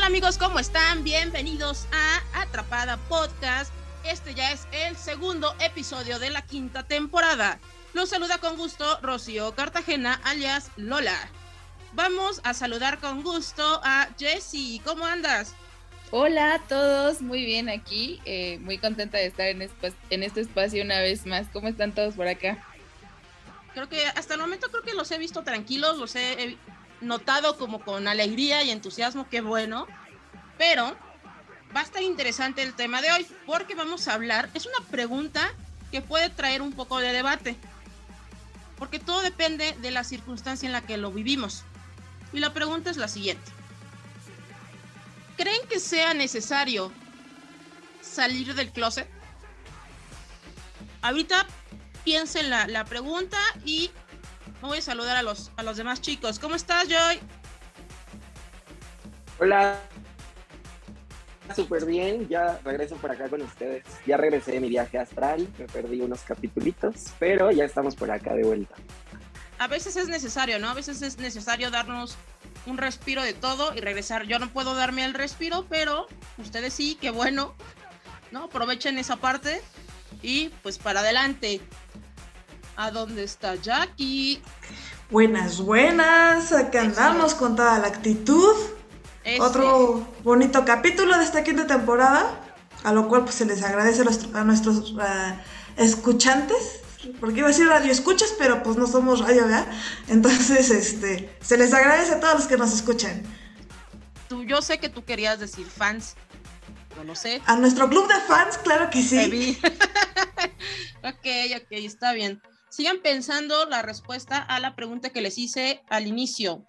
tal amigos? ¿Cómo están? Bienvenidos a Atrapada Podcast. Este ya es el segundo episodio de la quinta temporada. Los saluda con gusto Rocío Cartagena, alias Lola. Vamos a saludar con gusto a Jessie. ¿Cómo andas? Hola a todos, muy bien aquí, eh, muy contenta de estar en, en este espacio una vez más. ¿Cómo están todos por acá? Creo que hasta el momento creo que los he visto tranquilos, los he notado como con alegría y entusiasmo, qué bueno. Pero va a estar interesante el tema de hoy porque vamos a hablar, es una pregunta que puede traer un poco de debate, porque todo depende de la circunstancia en la que lo vivimos. Y la pregunta es la siguiente. ¿Creen que sea necesario salir del closet? Ahorita piensen la, la pregunta y voy a saludar a los, a los demás chicos. ¿Cómo estás, Joy? Hola. Súper bien, ya regreso por acá con ustedes. Ya regresé de mi viaje astral, me perdí unos capitulitos, pero ya estamos por acá de vuelta. A veces es necesario, ¿no? A veces es necesario darnos un respiro de todo y regresar. Yo no puedo darme el respiro, pero ustedes sí, qué bueno, ¿no? Aprovechen esa parte y pues para adelante. ¿A dónde está Jackie? Buenas, buenas. Acá andamos con toda la actitud. Otro bonito capítulo de esta quinta temporada, a lo cual pues se les agradece a nuestros uh, escuchantes, porque iba a decir radio escuchas, pero pues no somos radio, ¿verdad? Entonces, este, se les agradece a todos los que nos escuchan. Tú, yo sé que tú querías decir fans, no lo sé. A nuestro club de fans, claro que sí. ok, ok, está bien sigan pensando la respuesta a la pregunta que les hice al inicio.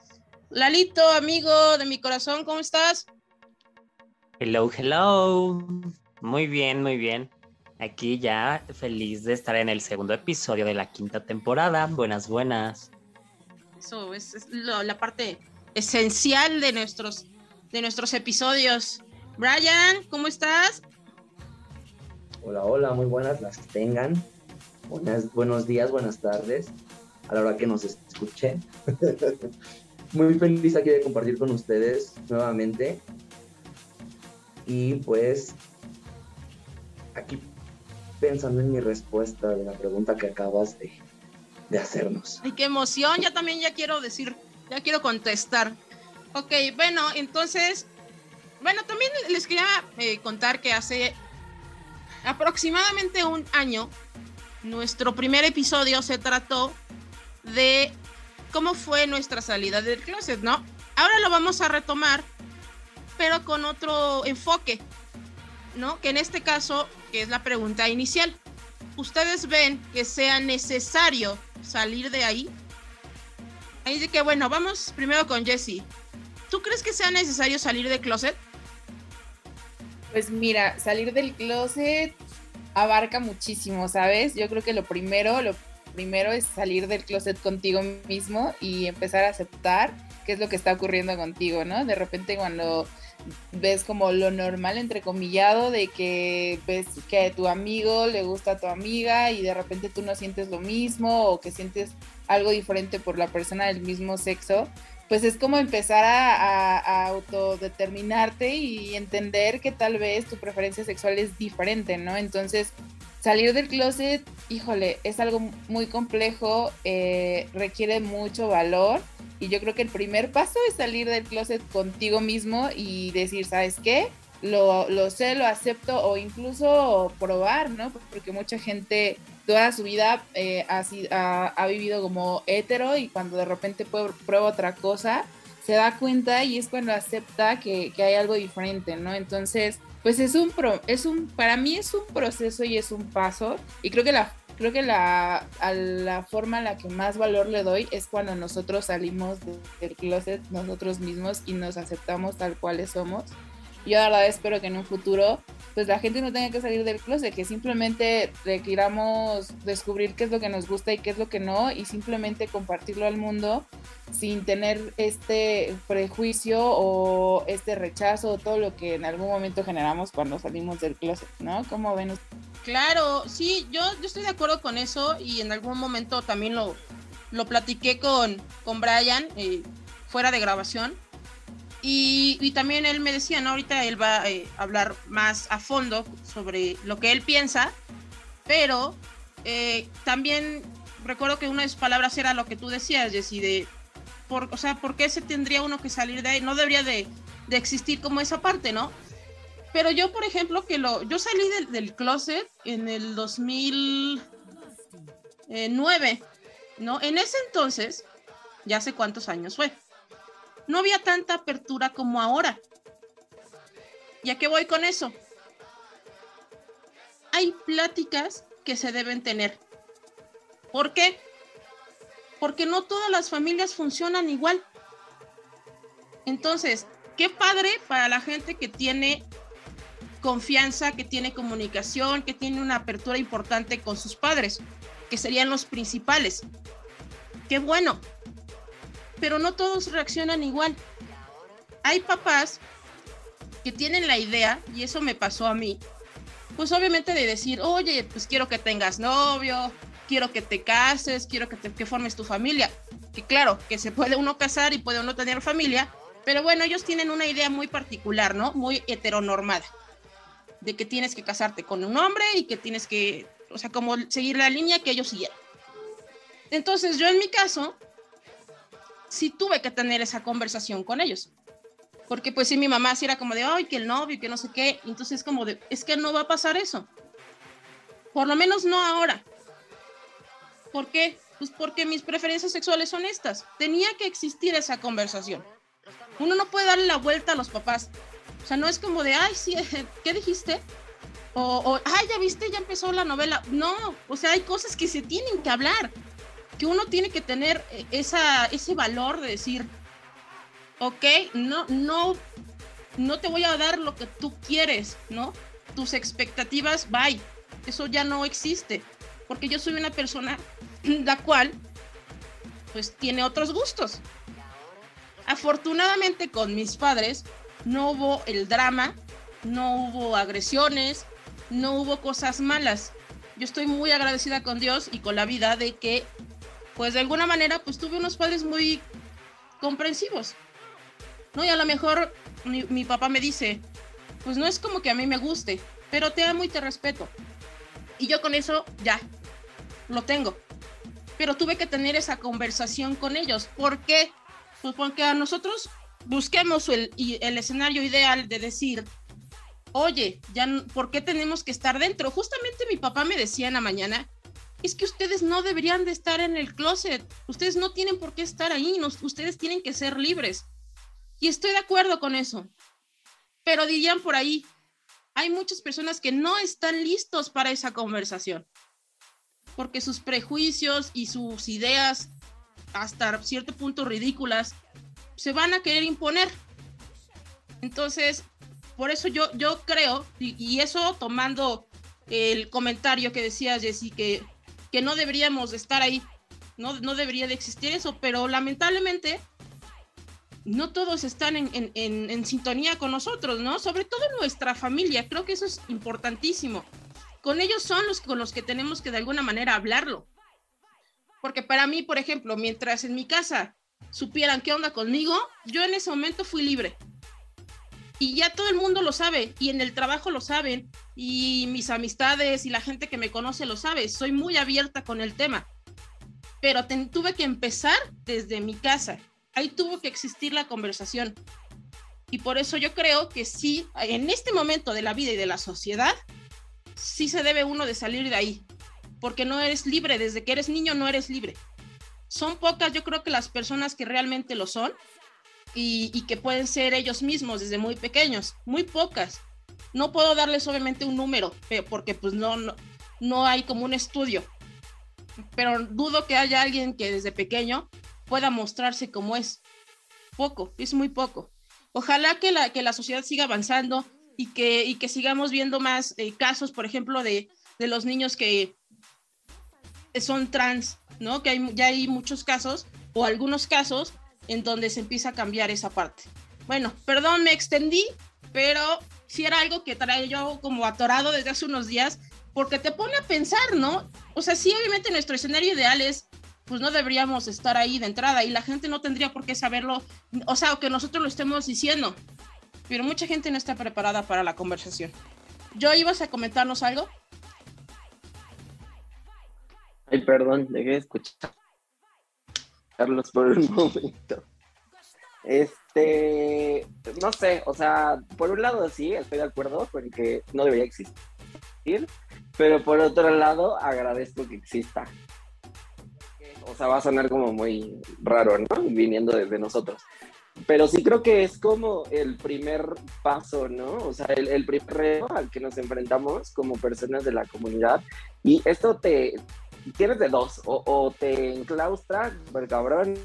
Lalito, amigo de mi corazón, ¿cómo estás? Hello, hello. Muy bien, muy bien. Aquí ya feliz de estar en el segundo episodio de la quinta temporada. Buenas, buenas. Eso es, la parte esencial de nuestros, de nuestros episodios. Brian, ¿cómo estás? Hola, hola, muy buenas las tengan buenos días, buenas tardes, a la hora que nos escuchen. Muy feliz aquí de compartir con ustedes nuevamente. Y pues aquí pensando en mi respuesta de la pregunta que acabas de, de hacernos. Ay, qué emoción, ya también ya quiero decir, ya quiero contestar. Ok, bueno, entonces, bueno, también les quería eh, contar que hace aproximadamente un año nuestro primer episodio se trató de cómo fue nuestra salida del closet, ¿no? Ahora lo vamos a retomar, pero con otro enfoque, ¿no? Que en este caso, que es la pregunta inicial, ¿ustedes ven que sea necesario salir de ahí? Ahí de que, bueno, vamos primero con Jesse. ¿Tú crees que sea necesario salir del closet? Pues mira, salir del closet abarca muchísimo, ¿sabes? Yo creo que lo primero, lo primero es salir del closet contigo mismo y empezar a aceptar qué es lo que está ocurriendo contigo, ¿no? De repente cuando ves como lo normal entrecomillado de que ves que a tu amigo le gusta a tu amiga y de repente tú no sientes lo mismo o que sientes algo diferente por la persona del mismo sexo, pues es como empezar a, autodeterminarte y entender que tal vez tu preferencia sexual es diferente, ¿no? Entonces, salir del closet, híjole, es algo muy complejo, eh, requiere mucho valor y yo creo que el primer paso es salir del closet contigo mismo y decir, ¿sabes qué? Lo, lo sé, lo acepto o incluso probar, ¿no? Porque mucha gente toda su vida eh, ha, vivido como hetero y cuando de repente prueba otra cosa, se da cuenta y es cuando acepta que, hay algo diferente, ¿no? Entonces, pues es un, pro, es un, para mí es un proceso y es un paso y creo que la creo que la, la forma a la que más valor le doy es cuando nosotros salimos del closet nosotros mismos y nos aceptamos tal cuales somos. Yo la verdad espero que en un futuro pues la gente no tenga que salir del closet, que simplemente requiramos descubrir qué es lo que nos gusta y qué es lo que no, y simplemente compartirlo al mundo sin tener este prejuicio o este rechazo o todo lo que en algún momento generamos cuando salimos del closet, ¿no? ¿Cómo ven Claro, sí, yo, estoy de acuerdo con eso y en algún momento también lo, lo platiqué con, con Brian eh, fuera de grabación Y, también él me decía, ¿no? Ahorita él va eh, a hablar más a fondo sobre lo que él piensa, pero eh, también recuerdo que una de sus palabras era lo que tú decías, Jessy, de, por, o sea, ¿por qué se tendría uno que salir de ahí? No debería de, de existir como esa parte, ¿no? Pero yo, por ejemplo, que lo, yo salí del, del closet en el 2009, ¿no? En ese entonces, ya sé cuántos años fue, no había tanta apertura como ahora. ¿Y a qué voy con eso? Hay pláticas que se deben tener. ¿Por qué? Porque no todas las familias funcionan igual. Entonces, qué padre para la gente que tiene confianza, que tiene comunicación, que tiene una apertura importante con sus padres, que serían los principales. Qué bueno. Pero no todos reaccionan igual. Hay papás que tienen la idea, y eso me pasó a mí, pues obviamente de decir, oye, pues quiero que tengas novio, quiero que te cases, quiero que, te, que formes tu familia. Que claro, que se puede uno casar y puede uno tener familia, pero bueno, ellos tienen una idea muy particular, ¿no? Muy heteronormada, de que tienes que casarte con un hombre y que tienes que, o sea, como seguir la línea que ellos siguieron. Entonces yo en mi caso, sí tuve que tener esa conversación con ellos. Porque pues sí, mi mamá sí era como de, ay, que el novio, que no sé qué. Entonces como de, es que no va a pasar eso. Por lo menos no ahora. ¿Por qué? Pues porque mis preferencias sexuales son estas. Tenía que existir esa conversación. Uno no puede darle la vuelta a los papás. O sea, no es como de, ay, sí, ¿qué dijiste? O, ay, ya viste, ya empezó la novela. No, o sea, hay cosas que se tienen que hablar. Que uno tiene que tener eh, esa, ese valor de decir, ok, no, no, no te voy a dar lo que tú quieres, ¿no? Tus expectativas, bye. Eso ya no existe porque yo soy una persona la cual pues tiene otros gustos. Afortunadamente con mis padres no hubo el drama, no hubo agresiones, no hubo cosas malas. Yo estoy muy agradecida con Dios y con la vida de que pues de alguna manera pues tuve unos padres muy comprensivos. ¿No? Y a lo mejor mi, papá me dice, pues no es como que a mí me guste, pero te amo y te respeto. Y yo con eso ya, lo tengo. Pero tuve que tener esa conversación con ellos. ¿Por qué? Pues porque a nosotros busquemos el, el escenario ideal de decir, oye, ya, ¿por qué tenemos que estar dentro? Justamente mi papá me decía en la mañana, es que ustedes no deberían de estar en el closet, ustedes no tienen por qué estar ahí, ustedes tienen que ser libres. Y estoy de acuerdo con eso. Pero dirían por ahí, hay muchas personas que no están listos para esa conversación porque sus prejuicios y sus ideas, hasta cierto punto ridículas, se van a querer imponer. Entonces, por eso yo, yo creo, y, eso tomando el comentario que decía Jessy, que, que no deberíamos estar ahí, no, no debería de existir eso, pero lamentablemente no todos están en, en, en, sintonía con nosotros, ¿no? Sobre todo nuestra familia, creo que eso es importantísimo con ellos son los con los que tenemos que de alguna manera hablarlo. Porque para mí, por ejemplo, mientras en mi casa supieran qué onda conmigo, yo en ese momento fui libre. Y ya todo el mundo lo sabe, y en el trabajo lo saben, y mis amistades y la gente que me conoce lo sabe. Soy muy abierta con el tema. Pero tuve que empezar desde mi casa. Ahí tuvo que existir la conversación. Y por eso yo creo que sí, en este momento de la vida y de la sociedad, sí se debe uno de salir de ahí, porque no eres libre, desde que eres niño no eres libre. Son pocas, yo creo que las personas que realmente lo son y, que pueden ser ellos mismos desde muy pequeños, muy pocas. No puedo darles obviamente un número, porque pues no, no, no hay como un estudio, pero dudo que haya alguien que desde pequeño pueda mostrarse como es. Poco, es muy poco. Ojalá que la, que la sociedad siga avanzando, y que, y que sigamos viendo más eh, casos, por ejemplo, de, de, los niños que son trans, ¿no? Que hay, ya hay muchos casos o algunos casos en donde se empieza a cambiar esa parte. Bueno, perdón, me extendí, pero sí era algo que traía yo como atorado desde hace unos días, porque te pone a pensar, ¿no? O sea, sí, obviamente nuestro escenario ideal es pues no deberíamos estar ahí de entrada y la gente no tendría por qué saberlo, o sea, que nosotros lo estemos diciendo, pero mucha gente no está preparada para la conversación. ¿Yo ibas a comentarnos algo? Ay, perdón, dejé de escuchar. Carlos por un momento. Este, no sé, o sea, por un lado sí, estoy de acuerdo con que no debería existir, pero por otro lado agradezco que exista o sea, va a sonar como muy raro, ¿no? Viniendo desde nosotros. Pero sí creo que es como el primer paso, ¿no? O sea, el, el primer reto al que nos enfrentamos como personas de la comunidad. Y esto te, tienes de dos, o, o te enclaustra, por cabrón,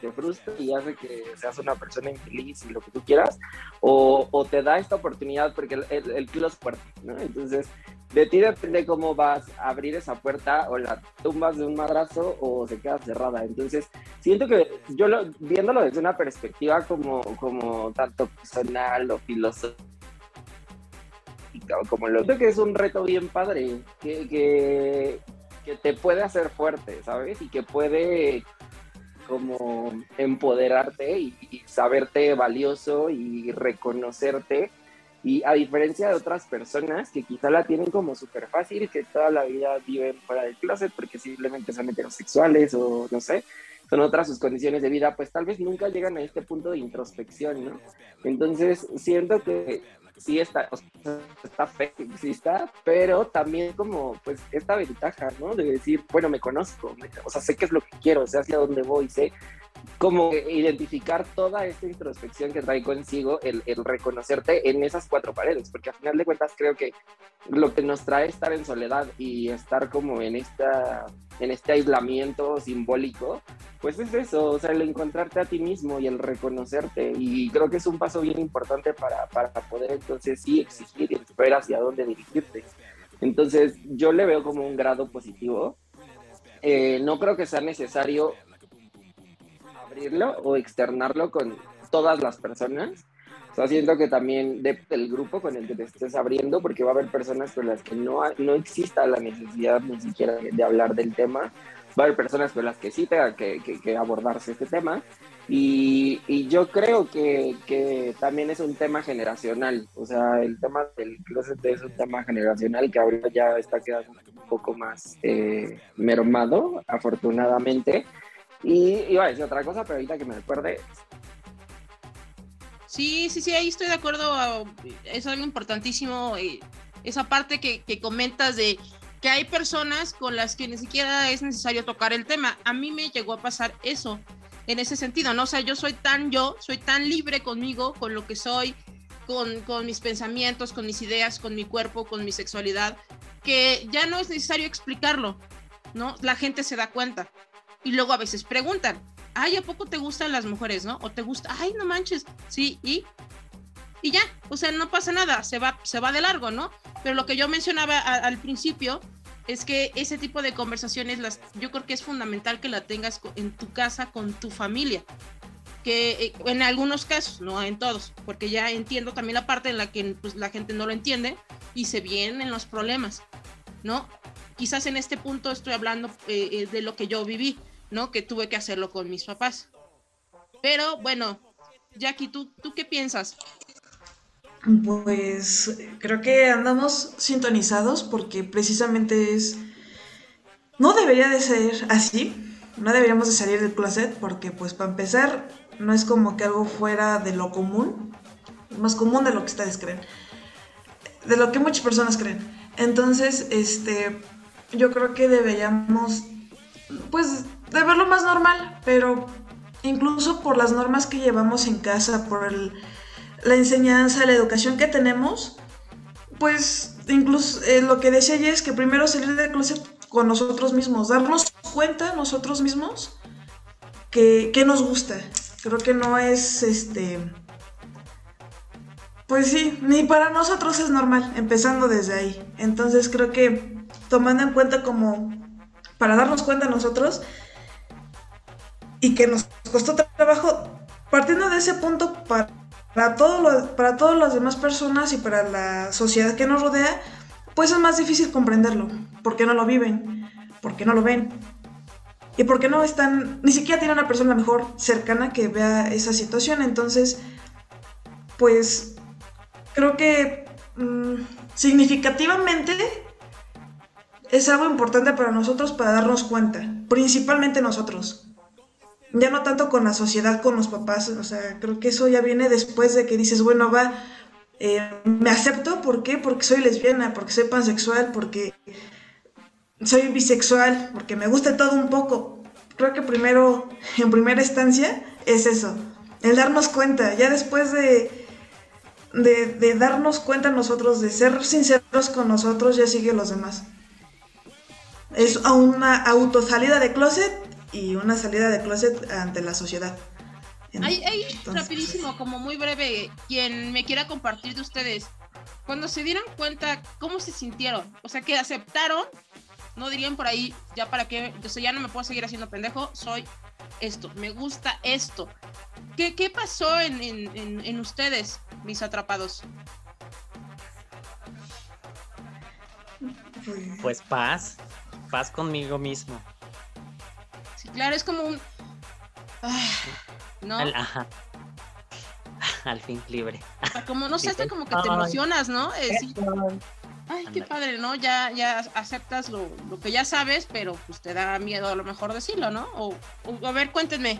te frustra y hace que seas una persona infeliz y lo que tú quieras, o, o te da esta oportunidad porque el, el, el es fuerte, ¿no? Entonces, de ti depende cómo vas a abrir esa puerta o la tumbas de un madrazo o se queda cerrada. Entonces, siento que yo lo, viéndolo desde una perspectiva como, como tanto personal o filosófica, como lo que es un reto bien padre, que, que, que te puede hacer fuerte, ¿sabes? Y que puede como empoderarte y, saberte valioso y reconocerte y a diferencia de otras personas que quizá la tienen como súper fácil, que toda la vida viven fuera del closet porque simplemente son heterosexuales o no sé, son otras sus condiciones de vida, pues tal vez nunca llegan a este punto de introspección, ¿no? Entonces siento que sí está, o sea, está fe que exista, pero también como pues esta ventaja, ¿no? De decir, bueno, me conozco, me, o sea, sé qué es lo que quiero, sé hacia dónde voy, sé como identificar toda esta introspección que trae consigo el, el, reconocerte en esas cuatro paredes, porque al final de cuentas creo que lo que nos trae estar en soledad y estar como en, esta, en este aislamiento simbólico, pues es eso, o sea, el encontrarte a ti mismo y el reconocerte, y creo que es un paso bien importante para, para poder entonces sí exigir y saber hacia dónde dirigirte. Entonces yo le veo como un grado positivo. Eh, no creo que sea necesario abrirlo o externarlo con todas las personas. O sea, siento que también del grupo con el que te estés abriendo, porque va a haber personas con las que no, no exista la necesidad ni siquiera de hablar del tema. Va a haber personas con las que sí tenga que, que, que abordarse este tema. Y, y yo creo que, que, también es un tema generacional. O sea, el tema del closet es un tema generacional que ahora ya está quedando un poco más eh, mermado, afortunadamente y iba a decir otra cosa, pero ahorita que me recuerde. Sí, sí, sí, ahí estoy de acuerdo. Es algo importantísimo. Eh, esa parte que, que comentas de que hay personas con las que ni siquiera es necesario tocar el tema. A mí me llegó a pasar eso en ese sentido, ¿no? O yo soy tan yo, soy tan libre conmigo, con lo que soy, con, con mis pensamientos, con mis ideas, con mi cuerpo, con mi sexualidad, que ya no es necesario explicarlo, ¿no? La gente se da cuenta. Y luego a veces preguntan, ay, ¿a poco te gustan las mujeres, no? O te gusta, ay, no manches, sí, y y ya, o sea, no pasa nada, se va, se va de largo, ¿no? Pero lo que yo mencionaba a, al principio es que ese tipo de conversaciones, las, yo creo que es fundamental que la tengas en tu casa con tu familia, que eh, en algunos casos, no en todos, porque ya entiendo también la parte en la que pues, la gente no lo entiende y se vienen los problemas, ¿no? Quizás en este punto estoy hablando eh, de lo que yo viví, ¿no? Que tuve que hacerlo con mis papás. Pero bueno, Jackie, ¿tú, ¿tú qué piensas? Pues creo que andamos sintonizados porque precisamente es... No debería de ser así, no deberíamos de salir del closet porque pues para empezar no es como que algo fuera de lo común, más común de lo que ustedes creen, de lo que muchas personas creen. Entonces, este, yo creo que deberíamos, pues, de verlo más normal, pero incluso por las normas que llevamos en casa, por el, la enseñanza, la educación que tenemos, pues incluso eh, lo que decía ella es que primero salir del closet con nosotros mismos, darnos cuenta nosotros mismos que, que nos gusta. Creo que no es este... Pues sí, ni para nosotros es normal, empezando desde ahí. Entonces creo que tomando en cuenta como para darnos cuenta nosotros y que nos costó trabajo, partiendo de ese punto para para, todo lo, para todas las demás personas y para la sociedad que nos rodea, pues es más difícil comprenderlo, porque no lo viven, porque no lo ven. y porque no están, ni siquiera tiene una persona mejor cercana que vea esa situación. Entonces, pues creo que mm, significativamente es algo importante para nosotros para darnos cuenta, principalmente nosotros. Ya no tanto con la sociedad, con los papás, o sea, creo que eso ya viene después de que dices, bueno, va, eh, me acepto, ¿por qué? Porque soy lesbiana, porque soy pansexual, porque soy bisexual, porque me gusta todo un poco. Creo que primero, en primera instancia, es eso, el darnos cuenta. Ya después de, de, darnos cuenta nosotros, de ser sinceros con nosotros, ya sigue los demás. Es una autosalida de closet y una salida de closet ante la sociedad. Ahí, rapidísimo, como muy breve, quien me quiera compartir de ustedes, cuando se dieron cuenta, ¿cómo se sintieron? O sea, que aceptaron no dirían por ahí, ya para qué, yo ya no me puedo seguir haciendo pendejo, soy esto, me gusta esto. ¿Qué, qué pasó en, en, en, ustedes, mis atrapados? Pues paz, paz conmigo mismo. Claro, es como un... Ah, ¿No? ajá. Al fin libre. Como no sé, hasta como que te emocionas, ¿no? Ay, qué padre, ¿no? Ya, ya aceptas lo, que ya sabes, pero pues te da miedo a lo mejor decirlo, ¿no? O, a ver, cuéntenme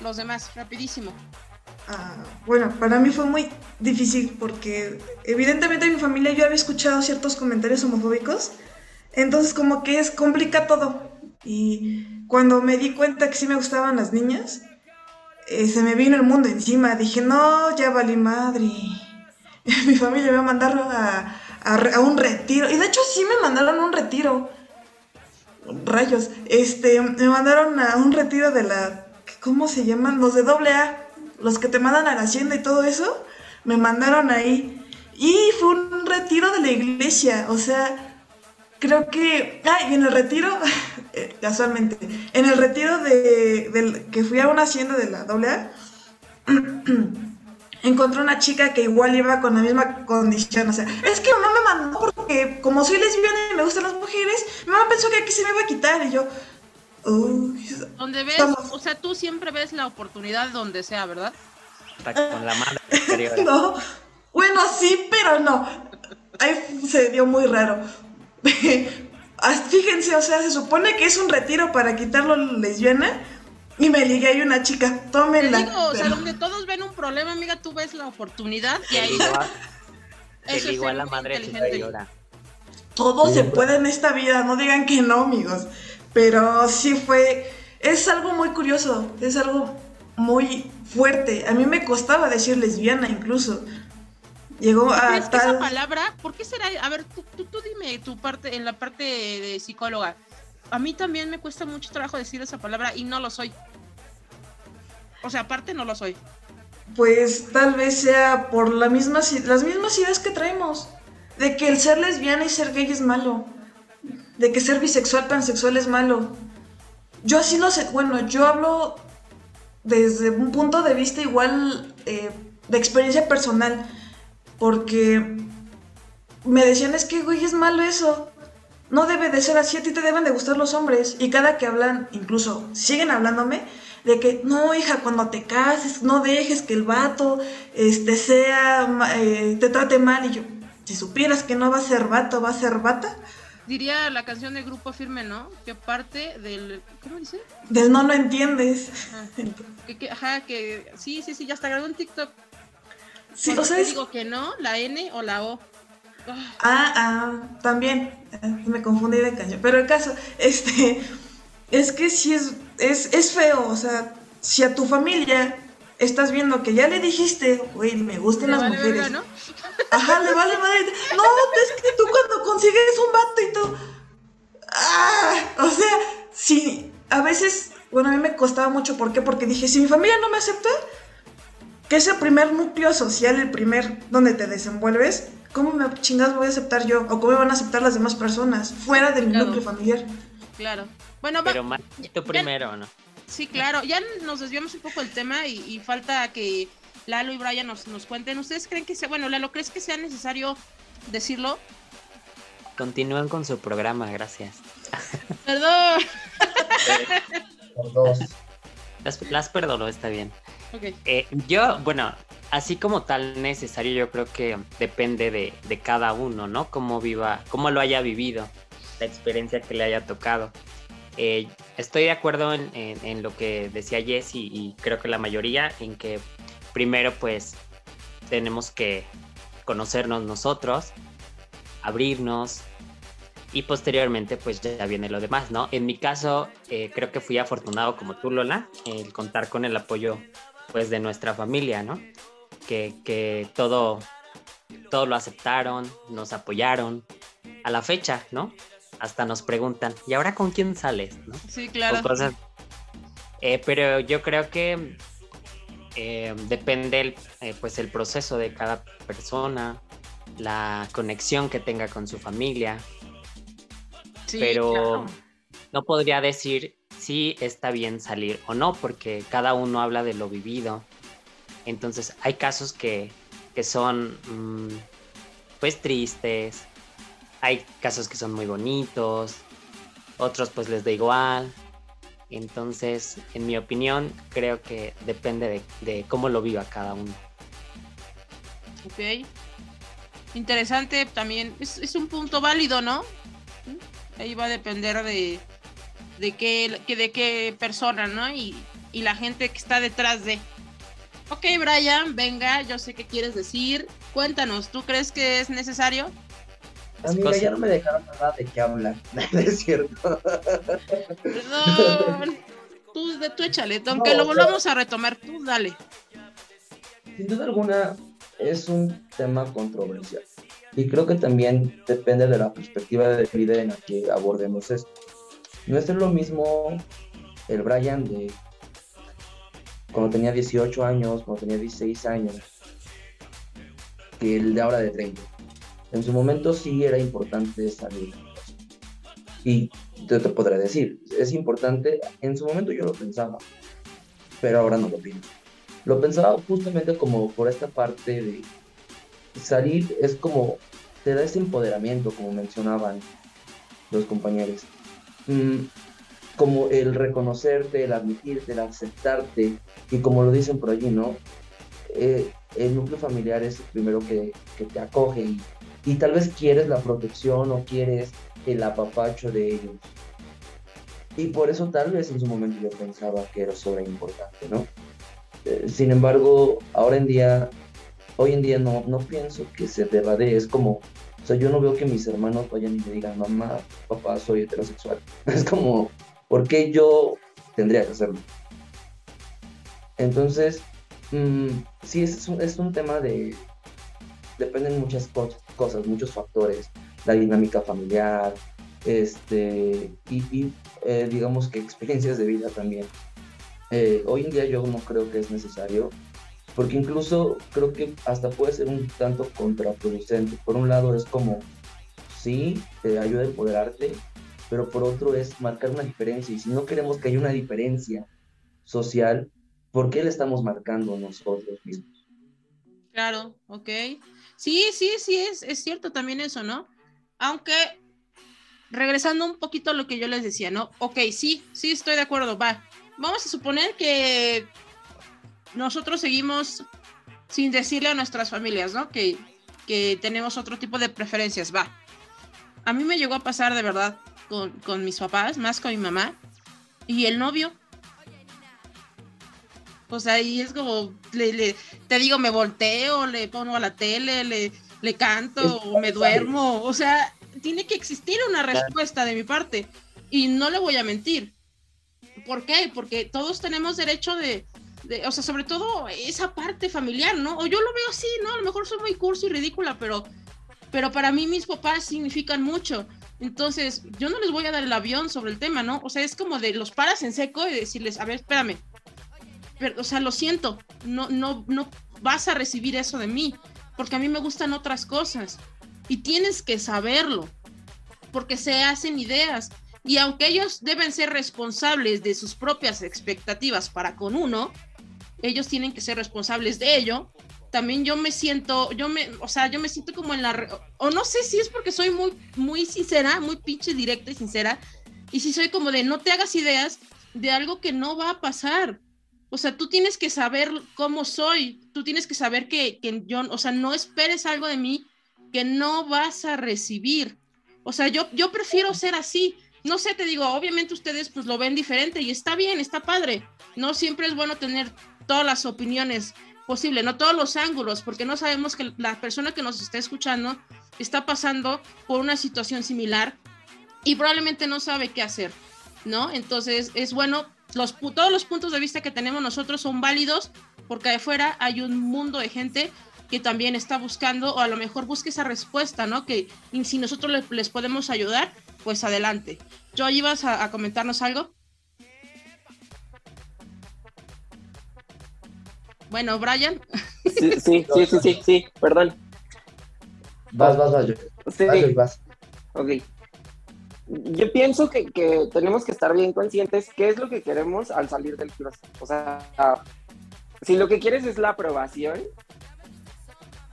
los demás, rapidísimo. Ah, bueno, para mí fue muy difícil porque evidentemente en mi familia yo había escuchado ciertos comentarios homofóbicos, entonces como que es complica todo. Y cuando me di cuenta que sí me gustaban las niñas, eh, se me vino el mundo encima. Dije, no, ya valí madre. mi familia me va a mandar a, a, un retiro. Y de hecho sí me mandaron a un retiro. Rayos. Este, me mandaron a un retiro de la... ¿Cómo se llaman? Los de doble A. Los que te mandan a la hacienda y todo eso. Me mandaron ahí. Y fue un retiro de la iglesia. O sea, creo que... Ah, y en el retiro, eh, casualmente, en el retiro de, que fui a una hacienda de la doble A. encontré una chica que igual iba con la misma condición. O sea, es que mamá me mandó porque como soy lesbiana y me gustan las mujeres, mi mamá pensó que aquí se me iba a quitar. Y yo, donde ves, o sea, tú siempre ves la oportunidad donde sea, ¿verdad? Con la madre no, bueno, sí, pero no. Ahí se dio muy raro. Fíjense, o sea, se supone que es un retiro para quitarlo lesbiana y me ligué ahí una chica, tómenla. Te digo, o sea, donde todos ven un problema, amiga, tú ves la oportunidad y ahí... Eso es la madre Todo se puede en esta vida, no digan que no, amigos. Pero sí fue, es algo muy curioso, es algo muy fuerte. A mí me costaba decir lesbiana incluso. Llegó a tal... esa palabra, ¿por qué será? A ver, tú, tú, tú, dime tu parte, en la parte de psicóloga a mí también me cuesta mucho trabajo decir esa palabra y no lo soy. O sea, aparte no lo soy. Pues tal vez sea por la misma, las mismas ideas que traemos. De que el ser lesbiana y ser gay es malo. De que ser bisexual, pansexual es malo. Yo así lo sé. Bueno, yo hablo desde un punto de vista igual eh, de experiencia personal. Porque me decían, es que, güey, es malo eso no debe de ser así, a ti te deben de gustar los hombres. Y cada que hablan, incluso siguen hablándome, de que no, hija, cuando te cases, no dejes que el vato este, sea, eh, te trate mal. Y yo, si supieras que no va a ser vato, va a ser bata. Diría la canción de Grupo Firme, ¿no? Que parte del. ¿Cómo dice? Del no lo entiendes. Ajá, que, sí, sí, sí, ya hasta grabó un TikTok. Sí, o sea, digo que no, la N o la O. Ah, ah, también. Eh, me confundí de caño. Pero el caso, este, es que si es, es, es feo. O sea, si a tu familia estás viendo que ya le dijiste, güey, me gustan las mujeres. ¿no? Ajá, le vale madre. No, es que tú cuando consigues un vato y tú. Ah, o sea, si a veces, bueno, a mí me costaba mucho. ¿Por qué? Porque dije, si mi familia no me acepta, que es el primer núcleo social, el primer donde te desenvuelves, ¿cómo me chingados voy a aceptar yo? ¿O cómo me van a aceptar las demás personas fuera de mi núcleo familiar? Claro. Bueno, Pero más tú primero, ¿no? Sí, claro. Ya nos desviamos un poco del tema y, falta que Lalo y Brian nos, nos cuenten. ¿Ustedes creen que sea, bueno, Lalo, ¿crees que sea necesario decirlo? Continúan con su programa, gracias. Perdón. dos. Las, perdono, está bien. Eh, yo, bueno, así como tal necesario, yo creo que depende de, cada uno, ¿no? Cómo viva, cómo lo haya vivido, la experiencia que le haya tocado. Eh, estoy de acuerdo en, lo que decía Jesse y creo que la mayoría en que primero pues tenemos que conocernos nosotros, abrirnos y posteriormente pues ya viene lo demás, ¿no? En mi caso eh, creo que fui afortunado como tú Lola, el contar con el apoyo pues de nuestra familia, ¿no? Que, que todo, todo lo aceptaron, nos apoyaron a la fecha, ¿no? Hasta nos preguntan, ¿y ahora con quién sales? ¿no? Sí, claro. Eh, pero yo creo que eh, depende el, pues el proceso de cada persona, la conexión que tenga con su familia. pero no podría decir si está bien salir o no, porque cada uno habla de lo vivido. Entonces hay casos que, son mm, pues tristes, hay casos que son muy bonitos, otros pues les da igual. Entonces, en mi opinión, creo que depende de, de cómo lo viva cada uno. Ok interesante también. Es, un punto válido, ¿no? Ahí va a depender de, de, qué, de qué persona, ¿no? Y, la gente que está detrás de. Ok, Brian, venga, yo sé qué quieres decir. Cuéntanos, ¿tú crees que es necesario? Amiga, ya no me dejaron nada de qué hablar, es cierto. Perdón. Tú, tú échale, aunque lo volvamos a retomar, tú dale. Sin duda alguna, es un tema controversial. Y creo que también depende de la perspectiva de vida en la que abordemos esto. No es lo mismo el Brian de cuando tenía 18 años, cuando tenía 16 años, que el de ahora de 30. En su momento sí era importante salir. Y yo te podré decir, es importante, en su momento yo lo pensaba, pero ahora no lo pienso. Lo pensaba justamente como por esta parte de salir, es como, te da ese empoderamiento, como mencionaban los compañeros. Mm, como el reconocerte, el admitirte, el aceptarte, y como lo dicen por allí, ¿no? Eh, el núcleo familiar es el primero que, te acoge y, y, tal vez quieres la protección o quieres el apapacho de ellos. Y por eso tal vez en su momento yo pensaba que era sobre importante, ¿no? Eh, sin embargo, ahora en día, hoy en día no, no pienso que se deba de, es como, o sea, yo no veo que mis hermanos vayan y me digan, mamá, papá, soy heterosexual. Es como, ¿por qué yo tendría que hacerlo? Entonces, mm, sí, es un, es un tema de, dependen muchas cosas, muchos factores, la dinámica familiar, este, y, eh, digamos que experiencias de vida también. Eh, hoy en día yo no creo que es necesario, porque incluso creo que hasta puede ser un tanto contraproducente. Por un lado es como, sí, te ayuda a empoderarte, pero por otro es marcar una diferencia. Y si no queremos que haya una diferencia social, ¿por qué le estamos marcando nosotros mismos? Claro, ok. Sí, sí, sí, es, es cierto también eso, ¿no? Aunque, regresando un poquito a lo que yo les decía, ¿no? Ok, sí, sí, estoy de acuerdo, va vamos a suponer que nosotros seguimos sin decirle a nuestras familias, ¿no? Que, tenemos otro tipo de preferencias, va. A mí me llegó a pasar de verdad con, mis papás, más con mi mamá, y el novio. Pues ahí es como, le, te digo, me volteo, le pongo a la tele, le, le canto, o me duermo. O sea, tiene que existir una respuesta de mi parte. Y no le voy a mentir. ¿Por qué? Porque todos tenemos derecho de, o sea, sobre todo esa parte familiar, ¿no? O yo lo veo así, ¿no? A lo mejor soy muy cursi y ridícula, pero, pero para mí mis papás significan mucho. Entonces, yo no les voy a dar el avión sobre el tema, ¿no? O sea, es como de los paras en seco y decirles, a ver, espérame. Pero, o sea, lo siento, no, no, no vas a recibir eso de mí, porque a mí me gustan otras cosas. Y tienes que saberlo, porque se hacen ideas. Y aunque ellos deben ser responsables de sus propias expectativas para con uno, ellos tienen que ser responsables de ello. También yo me siento, yo me, o sea, yo me siento como en la, o no sé si es porque soy muy, muy sincera, muy pinche directa y sincera, Y si soy como de no te hagas ideas de algo que no va a pasar. O sea, tú tienes que saber cómo soy, tú tienes que saber que, que yo, o sea, no esperes algo de mí que no vas a recibir. O sea, yo, yo prefiero ser así. No sé, te digo, obviamente ustedes pues lo ven diferente y está bien, está padre. No siempre es bueno tener todas las opiniones posibles, no todos los ángulos, porque no sabemos que la persona que nos está escuchando está pasando por una situación similar y probablemente no sabe qué hacer, ¿no? Entonces es bueno, los, todos los puntos de vista que tenemos nosotros son válidos porque afuera hay un mundo de gente que también está buscando o a lo mejor busque esa respuesta, ¿no? Que si nosotros les, podemos ayudar, pues adelante. Yo ibas a, a comentarnos algo. Bueno, Brian. Sí, sí, sí, sí, sí, perdón. Vas, vas, vas. Sí. Vas, Ok. Yo pienso que, que, tenemos que estar bien conscientes qué es lo que queremos al salir del closet. O sea, si lo que quieres es la aprobación,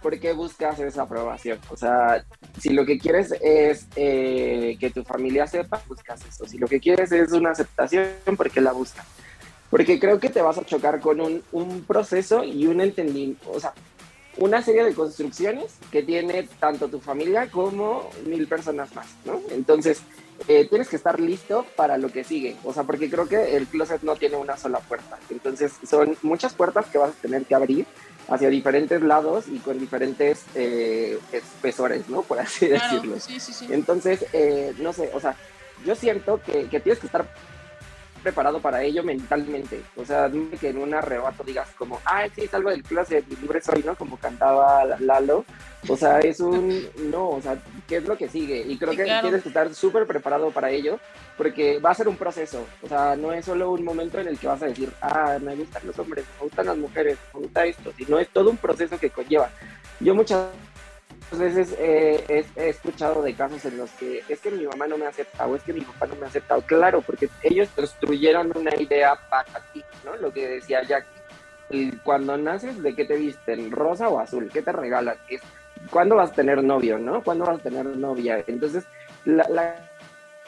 ¿por qué buscas esa aprobación? O sea, si lo que quieres es eh, que tu familia sepa, buscas eso. Si lo que quieres es una aceptación, ¿por qué la buscas? Porque creo que te vas a chocar con un, un proceso y un entendimiento, o sea, una serie de construcciones que tiene tanto tu familia como mil personas más, ¿no? Entonces, eh, tienes que estar listo para lo que sigue, o sea, porque creo que el closet no tiene una sola puerta, entonces son muchas puertas que vas a tener que abrir hacia diferentes lados y con diferentes eh, espesores, ¿no? Por así decirlo. Sí, sí, sí. Entonces, eh, no sé, o sea, yo siento que, que, tienes que estar preparado para ello mentalmente. O sea, que en un arrebato digas como, ay, sí, salgo del closet, libre soy, ¿no? Como cantaba Lalo. O sea, es un, no, o sea, ¿qué es lo que sigue? Y creo que tienes que estar súper preparado para ello, porque va a ser un proceso. O sea, no es solo un momento en el que vas a decir, ah, me gustan los hombres, me gustan las mujeres, me gusta esto, sino es todo un proceso que conlleva. Yo muchas veces he escuchado de casos en los que es que mi mamá no me acepta o es que mi papá no me ha aceptado. Claro, porque ellos construyeron una idea para ti, ¿no? Lo que decía Jack. Cuando naces, ¿de qué te visten? ¿Rosa o azul? ¿Qué te regalan? ¿Cuándo vas a tener novio, no? ¿Cuándo vas a tener novia? Entonces, la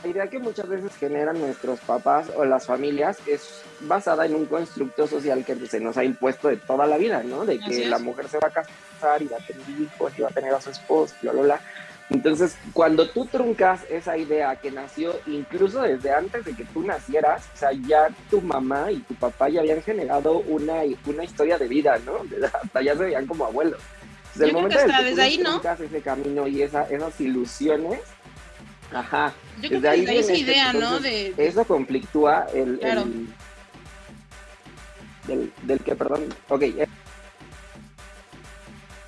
idea que muchas veces generan nuestros papás o las familias es basada en un constructo social que se nos ha impuesto de toda la vida, ¿no? De que la mujer se va a casar y va a tener hijos y va a tener a su esposo, bla, bla, bla. Entonces, cuando tú truncas esa idea que nació incluso desde antes de que tú nacieras, o sea, ya tu mamá y tu papá ya habían generado una, una historia de vida, ¿no? Hasta ya se veían como abuelos. Desde el momento que desde ahí, ¿no? ese camino y esa, esas ilusiones, Ajá. Yo creo que ahí esa idea, ¿no? De... Eso conflictúa el, del, que, perdón. Ok. Eh.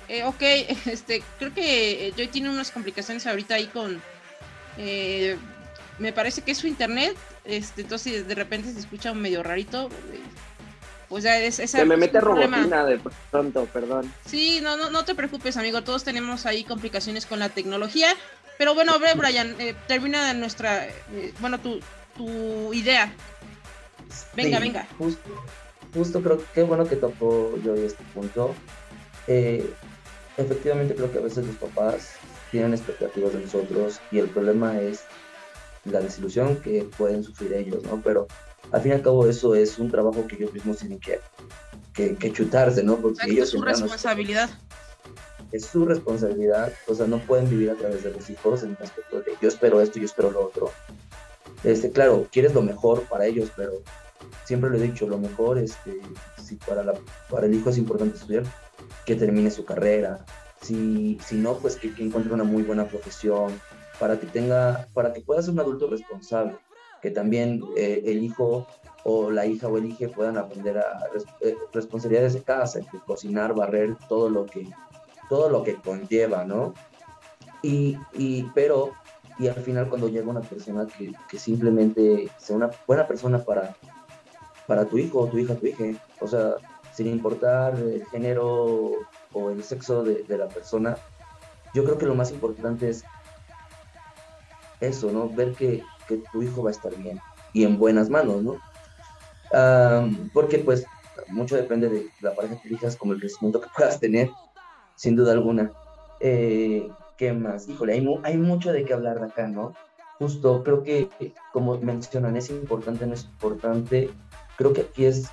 Eh, ok, este, creo que Joy tiene unas complicaciones ahorita ahí con. Eh, me parece que es su internet. Este, entonces de repente se escucha medio rarito. Pues ya es esa. Se me mete robotina de pronto, perdón. Sí, no, no, no te preocupes, amigo. Todos tenemos ahí complicaciones con la tecnología. Pero bueno, a ver, Brian, eh, termina nuestra, eh, bueno, tu, tu, idea. Venga, venga. Justo, creo que bueno que tocó yo este punto. Eh, efectivamente creo que a veces los papás tienen expectativas de nosotros y el problema es la desilusión que pueden sufrir ellos, ¿no? Pero al fin y al cabo eso es un trabajo que ellos mismos tienen que, que, chutarse, ¿no? Porque ellos es su responsabilidad es su responsabilidad, o sea, no pueden vivir a través de los hijos en el aspecto de yo espero esto, yo espero lo otro. Este, claro, quieres lo mejor para ellos, pero siempre lo he dicho, lo mejor, este, si para, la, para el hijo es importante estudiar, que termine su carrera, si, si no, pues que, encuentre una muy buena profesión, para que tenga, para que pueda ser un adulto responsable, que también eh, el hijo o la hija o el hijo puedan aprender a eh, responsabilidades de casa, cocinar, barrer, todo lo que todo lo que conlleva, ¿no? Y, y, pero, y al final cuando llega una persona que, que simplemente sea una buena persona para, para tu hijo o tu hija, tu hija, o sea, sin importar el género o el sexo de, de la persona, yo creo que lo más importante es eso, ¿no? Ver que, que tu hijo va a estar bien y en buenas manos, ¿no? porque pues mucho depende de la pareja que elijas, como el crecimiento que puedas tener sin duda alguna. Eh, ¿Qué más? Híjole, hay, hay mucho de qué hablar de acá, ¿no? justo creo que, como mencionan, es importante, no es importante. Creo que aquí es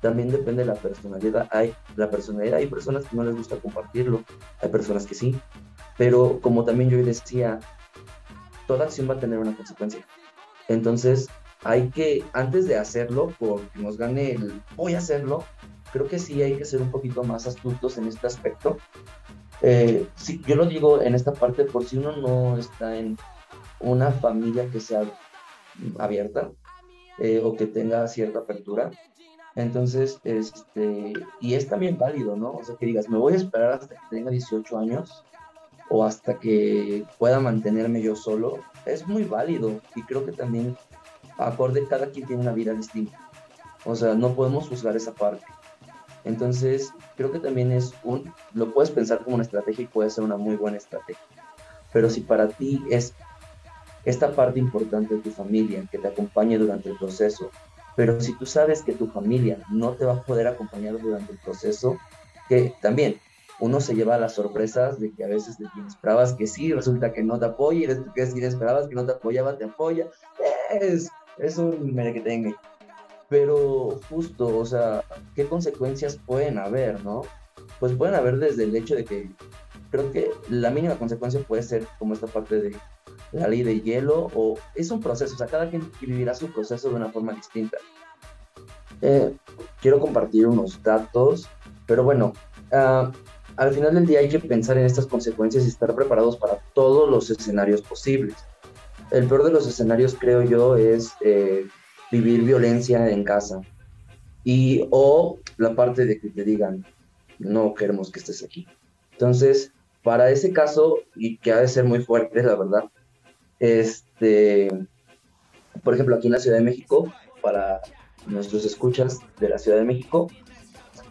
también depende de la personalidad. Hay la personalidad, hay personas que no les gusta compartirlo, hay personas que sí, pero como también yo decía, toda acción va a tener una consecuencia. Entonces, hay que, antes de hacerlo, porque nos gane el voy a hacerlo, creo que sí hay que ser un poquito más astutos en este aspecto. Eh, yo lo digo en esta parte por si uno no está en una familia que sea abierta eh, o que tenga cierta apertura, entonces, este, y es también válido, ¿no? O sea, que digas, me voy a esperar hasta que tenga 18 años o hasta que pueda mantenerme yo solo, es muy válido y creo que también acorde cada quien tiene una vida distinta. O sea, no podemos juzgar esa parte. Entonces, creo que también es un, lo puedes pensar como una estrategia y puede ser una muy buena estrategia. Pero si para ti es esta parte importante de tu familia que te acompañe durante el proceso, pero si tú sabes que tu familia no te va a poder acompañar durante el proceso, que también uno se lleva las sorpresas de que a veces de quien esperabas que sí, resulta que no te apoya, y que si esperabas que no te apoyaba, te apoya. Es, es un merequetengue. Pero justo, o sea, ¿qué consecuencias pueden haber, no? Pues pueden haber desde el hecho de que creo que la mínima consecuencia puede ser como esta parte de la ley de hielo o es un proceso, o sea, cada quien vivirá su proceso de una forma distinta. Eh, quiero compartir unos datos, pero bueno, uh, al final del día hay que pensar en estas consecuencias y estar preparados para todos los escenarios posibles. El peor de los escenarios, creo yo, es eh, vivir violencia en casa. Y o la parte de que te digan, no queremos que estés aquí. Entonces, para ese caso, y que ha de ser muy fuerte, la verdad, este, por ejemplo, aquí en la Ciudad de México, para nuestros escuchas de la Ciudad de México,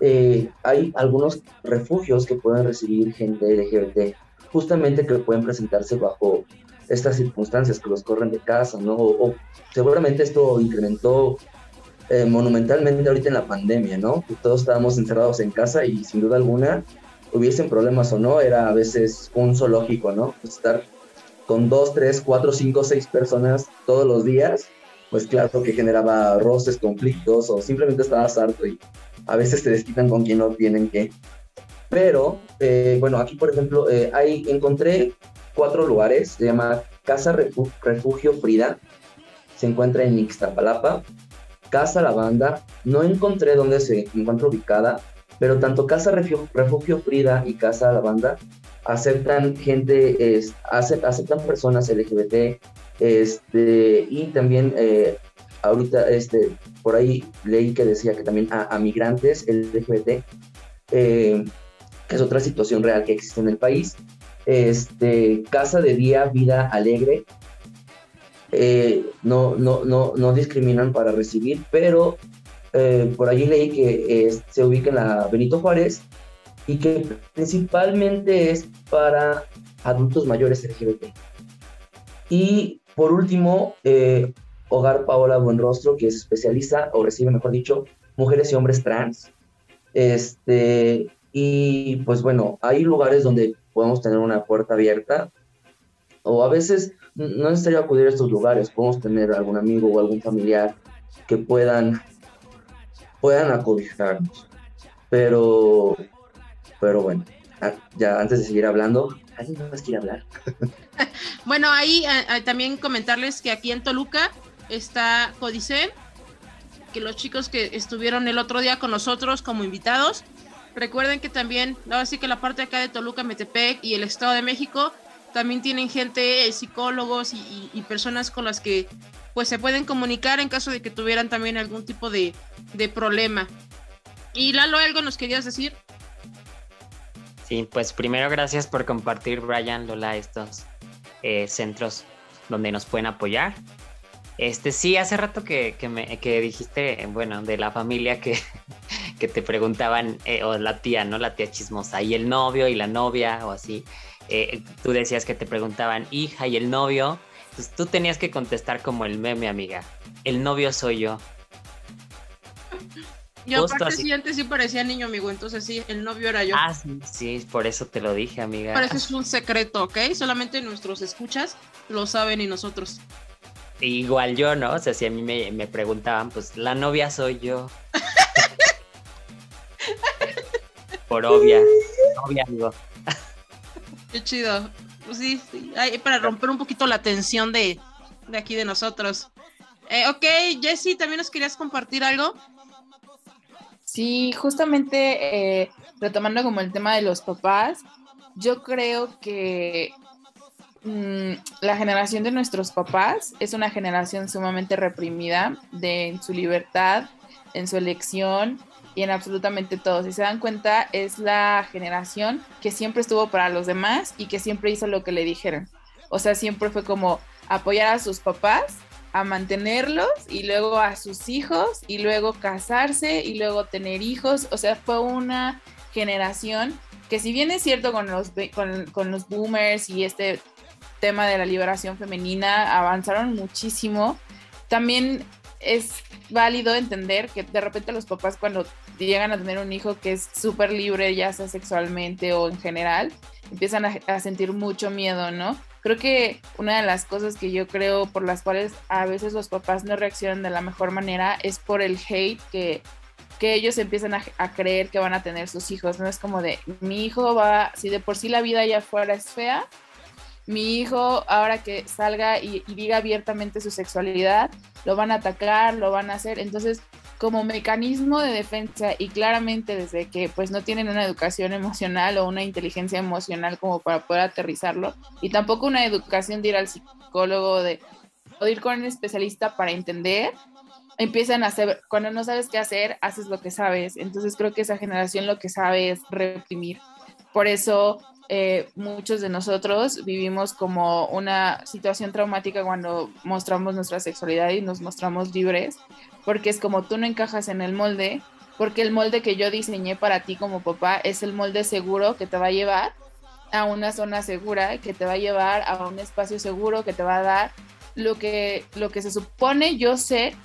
eh, hay algunos refugios que pueden recibir gente LGBT, justamente que pueden presentarse bajo estas circunstancias que los corren de casa, ¿no? O, seguramente esto incrementó eh, monumentalmente ahorita en la pandemia, ¿no? Que todos estábamos encerrados en casa y sin duda alguna, hubiesen problemas o no, era a veces un zoológico, ¿no? Estar con dos, tres, cuatro, cinco, seis personas todos los días, pues claro que generaba roces, conflictos o simplemente estabas harto y a veces te desquitan con quien no tienen que. Pero, eh, bueno, aquí por ejemplo, eh, encontré cuatro lugares, se llama Casa Refugio Frida, se encuentra en Ixtapalapa, Casa Lavanda, no encontré dónde se encuentra ubicada, pero tanto Casa Refugio, Frida y Casa Lavanda aceptan gente, es, aceptan personas LGBT, este, y también eh, ahorita este, por ahí leí que decía que también a, migrantes LGBT, eh, que es otra situación real que existe en el país. Este, Casa de Día, Vida Alegre, eh, no, no, no, no discriminan para recibir, pero eh, por allí leí que se ubica en la Benito Juárez y que principalmente es para adultos mayores LGBT. Y por último, Hogar Paola Buenrostro, que es especialista, o recibe, mejor dicho, mujeres y hombres trans. Este, y pues bueno, hay lugares donde podemos tener una puerta abierta, o a veces no es necesario acudir a estos lugares, podemos tener algún amigo o algún familiar que puedan, puedan acobijarnos. Pero, pero bueno, ya antes de seguir hablando, ¿alguien más quiere hablar? bueno, ahí eh, eh, también comentarles que aquí en Toluca está Codicen, que los chicos que estuvieron el otro día con nosotros como invitados, recuerden que también, así que la parte acá de Toluca, Metepec y el Estado de México también tienen gente, eh, psicólogos y, personas con las que pues se pueden comunicar en caso de que tuvieran también algún tipo de, problema. Y Lalo, ¿algo nos querías decir? Sí, pues primero gracias por compartir, Brian, Lola, estos eh, centros donde nos pueden apoyar. Este, sí, hace rato que, me, que dijiste, bueno, de la familia que, que te preguntaban, eh, o la tía, ¿no? La tía chismosa, y el novio y la novia, o así. Eh, tú decías que te preguntaban, hija y el novio. Pues tú tenías que contestar como el meme, amiga. El novio soy yo. Yo aparte sí, antes sí parecía niño, amigo, entonces sí, el novio era yo. Ah, sí, sí, por eso te lo dije, amiga. Pero eso es un secreto, ¿ok? Solamente nuestros escuchas lo saben y nosotros. Igual yo, ¿no? O sea, si a mí me, me preguntaban, pues la novia soy yo. por obvia, obvia, amigo. Qué chido. Pues sí, sí. para romper un poquito la tensión de, de aquí de nosotros. Eh, ok, Jessy, ¿también nos querías compartir algo? Sí, justamente eh, retomando como el tema de los papás, yo creo que la generación de nuestros papás es una generación sumamente reprimida de en su libertad, en su elección y en absolutamente todo. Si se dan cuenta, es la generación que siempre estuvo para los demás y que siempre hizo lo que le dijeron. O sea, siempre fue como apoyar a sus papás a mantenerlos y luego a sus hijos y luego casarse y luego tener hijos. O sea, fue una generación que si bien es cierto con los, con, los boomers y este tema de la liberación femenina avanzaron muchísimo, también es válido entender que de repente los papás cuando llegan a tener un hijo que es súper libre, ya sea sexualmente o en general, empiezan a, a sentir mucho miedo, ¿no? Creo que una de las cosas que yo creo por las cuales a veces los papás no reaccionan de la mejor manera es por el hate que, que ellos empiezan a, creer que van a tener sus hijos. No es como de, mi hijo va, si de por sí la vida allá afuera es fea, mi hijo ahora que salga y, diga abiertamente su sexualidad, lo van a atacar, lo van a hacer. Entonces, como mecanismo de defensa y claramente desde que pues no tienen una educación emocional o una inteligencia emocional como para poder aterrizarlo y tampoco una educación de ir al psicólogo de o ir con un especialista para entender empiezan a hacer cuando no sabes qué hacer haces lo que sabes entonces creo que esa generación lo que sabe es reprimir por eso eh, muchos de nosotros vivimos como una situación traumática cuando mostramos nuestra sexualidad y nos mostramos libres, porque es como tú no encajas en el molde, porque el molde que yo diseñé para ti como papá es el molde seguro que te va a llevar a una zona segura, que te va a llevar a un espacio seguro, que te va a dar lo que, lo que se supone yo sé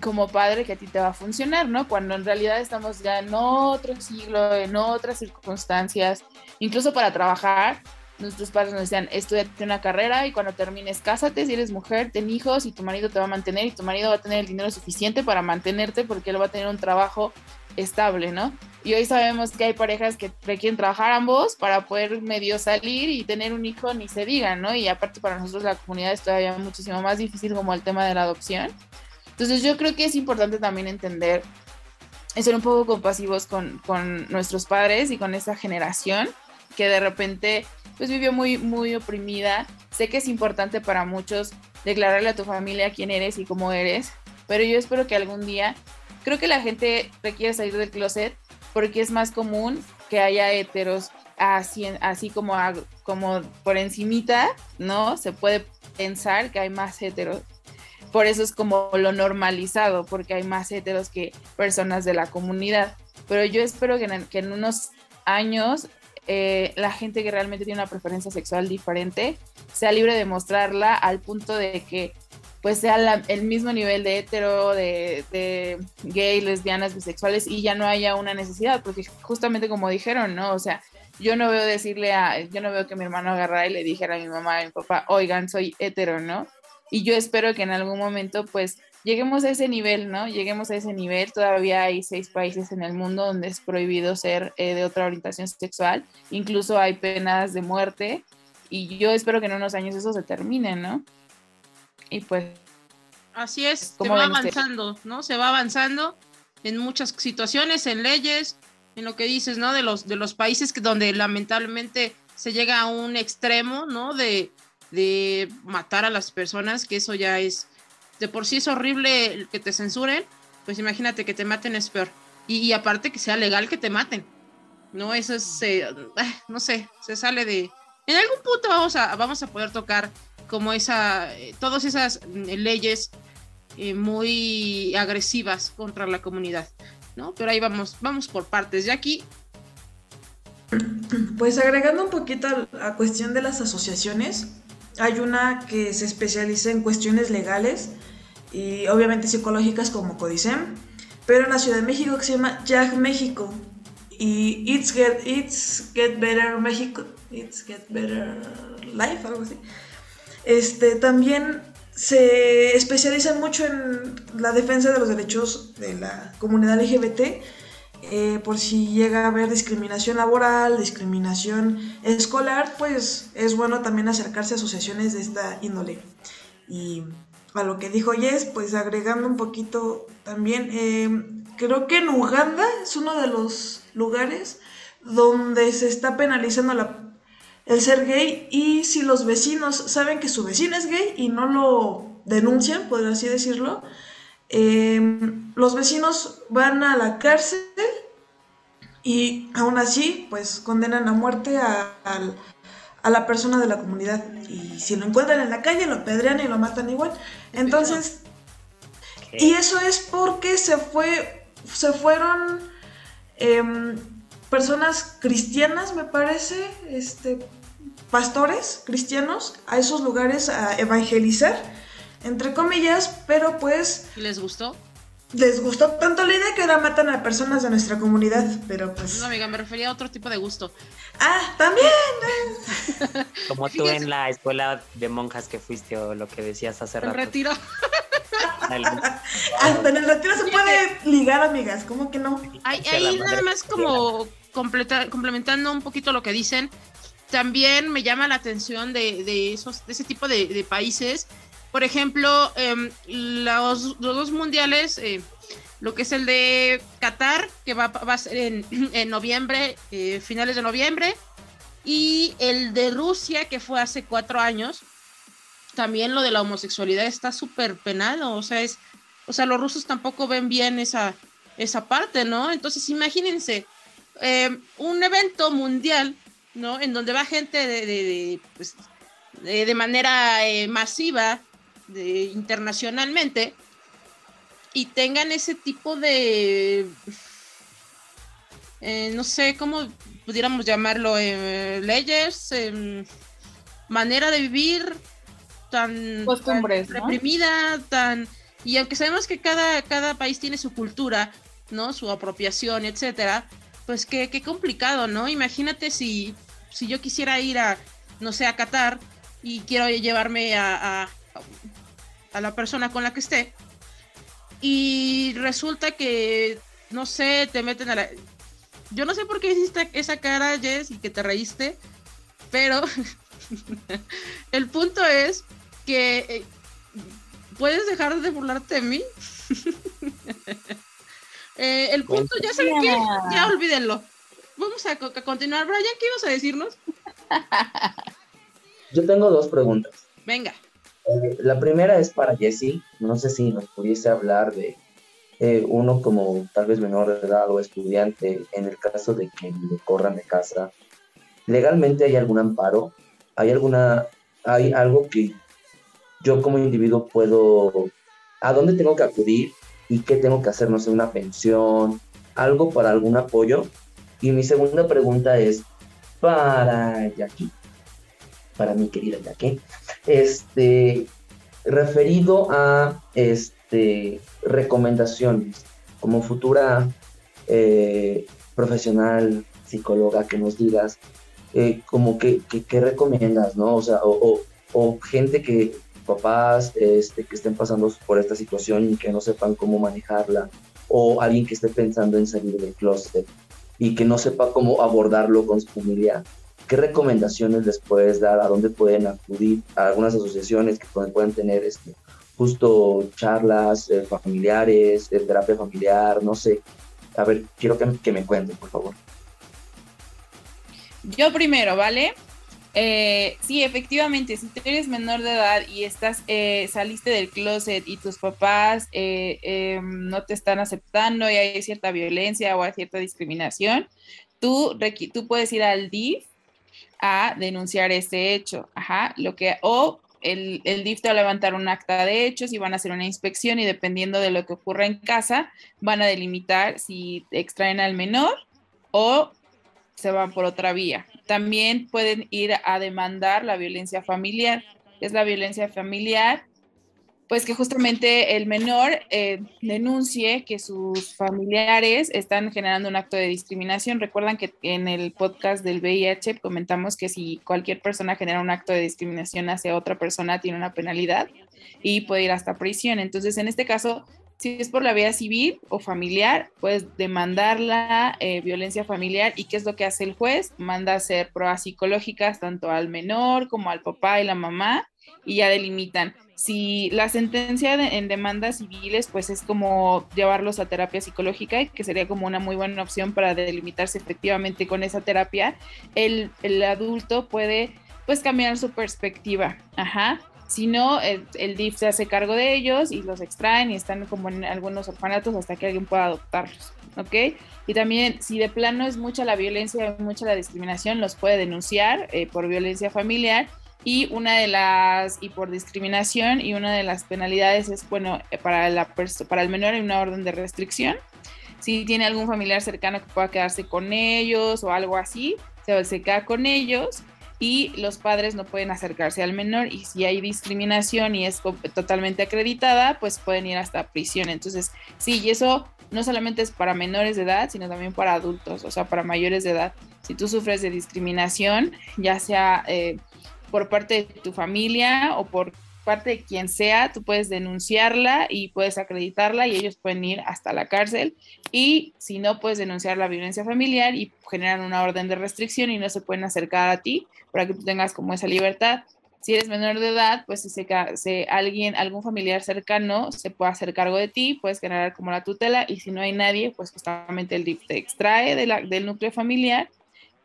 como padre que a ti te va a funcionar, ¿no? Cuando en realidad estamos ya en otro siglo, en otras circunstancias, incluso para trabajar, nuestros padres nos decían, estudiate una carrera y cuando termines, cásate, si eres mujer, ten hijos y tu marido te va a mantener y tu marido va a tener el dinero suficiente para mantenerte porque él va a tener un trabajo estable, ¿no? Y hoy sabemos que hay parejas que requieren trabajar ambos para poder medio salir y tener un hijo, ni se diga, ¿no? Y aparte para nosotros la comunidad es todavía muchísimo más difícil como el tema de la adopción. Entonces yo creo que es importante también entender ser un poco compasivos con, con nuestros padres y con esta generación que de repente pues vivió muy, muy oprimida. Sé que es importante para muchos declararle a tu familia quién eres y cómo eres, pero yo espero que algún día, creo que la gente requiere salir del closet porque es más común que haya heteros así, así como, como por encimita, ¿no? Se puede pensar que hay más heteros. Por eso es como lo normalizado, porque hay más heteros que personas de la comunidad. Pero yo espero que en unos años eh, la gente que realmente tiene una preferencia sexual diferente sea libre de mostrarla al punto de que pues sea el mismo nivel de hetero, de, de, gay, lesbianas, bisexuales y ya no haya una necesidad, porque justamente como dijeron, ¿no? O sea, yo no veo decirle a, yo no veo que mi hermano agarrara y le dijera a mi mamá, a mi papá, oigan, soy hetero, ¿no? Y yo espero que en algún momento pues lleguemos a ese nivel, ¿no? Lleguemos a ese nivel. Todavía hay seis países en el mundo donde es prohibido ser eh, de otra orientación sexual. Incluso hay penas de muerte. Y yo espero que en unos años eso se termine, ¿no? Y pues... Así es, se va avanzando, ¿no? Se va avanzando en muchas situaciones, en leyes, en lo que dices, ¿no? De los, de los países que, donde lamentablemente se llega a un extremo, ¿no? De, de matar a las personas, que eso ya es de por sí es horrible que te censuren, pues imagínate que te maten es peor. Y, aparte que sea legal que te maten. No, eso es, eh, ah, no sé, se sale de... En algún punto vamos a, vamos a poder tocar como esa, eh, todas esas mm, leyes eh, muy agresivas contra la comunidad, ¿no? Pero ahí vamos, vamos por partes. De aquí... Pues agregando un poquito a, a cuestión de las asociaciones, hay una que se especializa en cuestiones legales y obviamente psicológicas como Codicem, pero en la Ciudad de México se llama Jag México. Y It's Get, It's Get Better México, It's Get Better Life, algo así. Este, también se especializan mucho en la defensa de los derechos de la comunidad LGBT, eh, por si llega a haber discriminación laboral, discriminación escolar, pues es bueno también acercarse a asociaciones de esta índole. Y a lo que dijo Jess, pues agregando un poquito también, eh, creo que en Uganda es uno de los lugares donde se está penalizando la el ser gay y si los vecinos saben que su vecino es gay y no lo denuncian, por así decirlo, em, los vecinos van a la cárcel y aún así pues condenan a muerte a, la persona de la comunidad y si lo encuentran en la calle lo pedrean y lo matan igual. Entonces, y eso es porque se fue, se fueron... Em, personas cristianas, me parece, este, pastores cristianos a esos lugares a evangelizar, entre comillas, pero pues... ¿Les gustó? Les gustó tanto la idea que ahora matan a personas de nuestra comunidad, pero pues... No, amiga, me refería a otro tipo de gusto. Ah, también. Como tú en la escuela de monjas que fuiste o lo que decías hace rato. El retiro. Hasta en el retiro se puede ligar, amigas, ¿cómo que no? Ahí, nada más como complementando un poquito lo que dicen, también me llama la atención de, esos, de ese tipo de, países. Por ejemplo, em, los, dos mundiales, eh, lo que es el de Qatar, que va, a ser en, noviembre, eh, finales de noviembre, y el de Rusia, que fue hace cuatro años. También lo de la homosexualidad está súper penado, o sea, es, o sea, los rusos tampoco ven bien esa, esa parte, ¿no? Entonces, imagínense, em, un evento mundial ¿no? En donde va gente de, de, pues, de, manera eh, masiva, internacionalmente, y tengan ese tipo de, eh, no sé cómo pudiéramos llamarlo, eh, leyes, em, manera de vivir tan, reprimida, tan... Y aunque sabemos que cada, cada país tiene su cultura, ¿no? Su apropiación, etcétera, pues qué, qué complicado, ¿no? Imagínate si si yo quisiera ir a, no sé, a Qatar y quiero llevarme a, a, la persona con la que esté, y resulta que, no sé, te meten a la... Yo no sé por qué hiciste esa cara, Jess, y que te reíste, pero el punto es que eh, puedes dejar de burlarte de mí. Eh, el punto, ya saben que, ya olvídenlo vamos a, continuar. Brian, ¿qué ibas a decirnos? Yo tengo dos preguntas. Venga. La primera es para Jesse. No sé si nos pudiese hablar de eh, uno como tal vez menor de edad o estudiante, en el caso de que le corran de casa. ¿Legalmente hay algún amparo? ¿Hay alguna, hay algo que yo como individuo puedo, a dónde tengo que acudir y qué tengo que hacer? No sé, una pensión, algo para algún apoyo y mi segunda pregunta es para Jackie, para mi querida Jackie, este, referido a este, recomendaciones como futura eh, profesional, psicóloga, que nos digas eh, como que, que, recomiendas, ¿no? O sea, o, o, gente que, papás este, que estén pasando por esta situación y que no sepan cómo manejarla, o alguien que esté pensando en salir del closet, y que no sepa cómo abordarlo con su familia, ¿qué recomendaciones les puedes dar? ¿A dónde pueden acudir? A algunas asociaciones que pueden, tener este, justo charlas eh, familiares, de terapia familiar, no sé. A ver, quiero que, me cuenten, por favor. Yo primero, ¿vale? Eh, sí, efectivamente, si tú eres menor de edad y estás, eh, saliste del closet y tus papás eh, em, no te están aceptando y hay cierta violencia o hay cierta discriminación, tú puedes ir al DIF a denunciar este hecho. Ajá, lo que, o el, el, DIF te va a levantar un acta de hechos y van a hacer una inspección y dependiendo de lo que ocurra en casa, van a delimitar si extraen al menor o se van por otra vía. También pueden ir a demandar la violencia familiar. es la violencia familiar? Pues que justamente el menor eh, denuncie que sus familiares están generando un acto de discriminación. Recuerdan que en el podcast del VIH comentamos que si cualquier persona genera un acto de discriminación hacia otra persona tiene una penalidad y puede ir hasta prisión. Entonces, en este caso, si es por la vía civil o familiar, puedes demandar la eh, violencia familiar y qué es lo que hace el juez, manda hacer pruebas psicológicas tanto al menor como al papá y la mamá y ya delimitan si la sentencia en demandas civiles, pues es como llevarlos a terapia psicológica, que sería como una muy buena opción para delimitarse efectivamente con esa terapia, el, adulto puede pues cambiar su perspectiva. Ajá. Si no, el, el, DIF se hace cargo de ellos y los extraen y están como en algunos orfanatos hasta que alguien pueda adoptarlos. ¿Ok? Y también, si de plano es mucha la violencia, mucha la discriminación, los puede denunciar eh, por violencia familiar y una de las, y por discriminación, y una de las penalidades es, bueno, eh, para, la para el menor hay una orden de restricción. Si tiene algún familiar cercano que pueda quedarse con ellos o algo así, se, se queda con ellos y los padres no pueden acercarse al menor y si hay discriminación y es totalmente acreditada, pues pueden ir hasta prisión. Entonces, sí, y eso no solamente es para menores de edad, sino también para adultos, o sea, para mayores de edad. Si tú sufres de discriminación, ya sea eh, por parte de tu familia o por parte de quien sea, tú puedes denunciarla y puedes acreditarla y ellos pueden ir hasta la cárcel. Y si no, puedes denunciar la violencia familiar y generan una orden de restricción y no se pueden acercar a ti para que tú tengas como esa libertad. Si eres menor de edad, pues si, se, alguien, algún familiar cercano se puede hacer cargo de ti, puedes generar como la tutela y si no hay nadie, pues justamente el DIF te extrae del núcleo familiar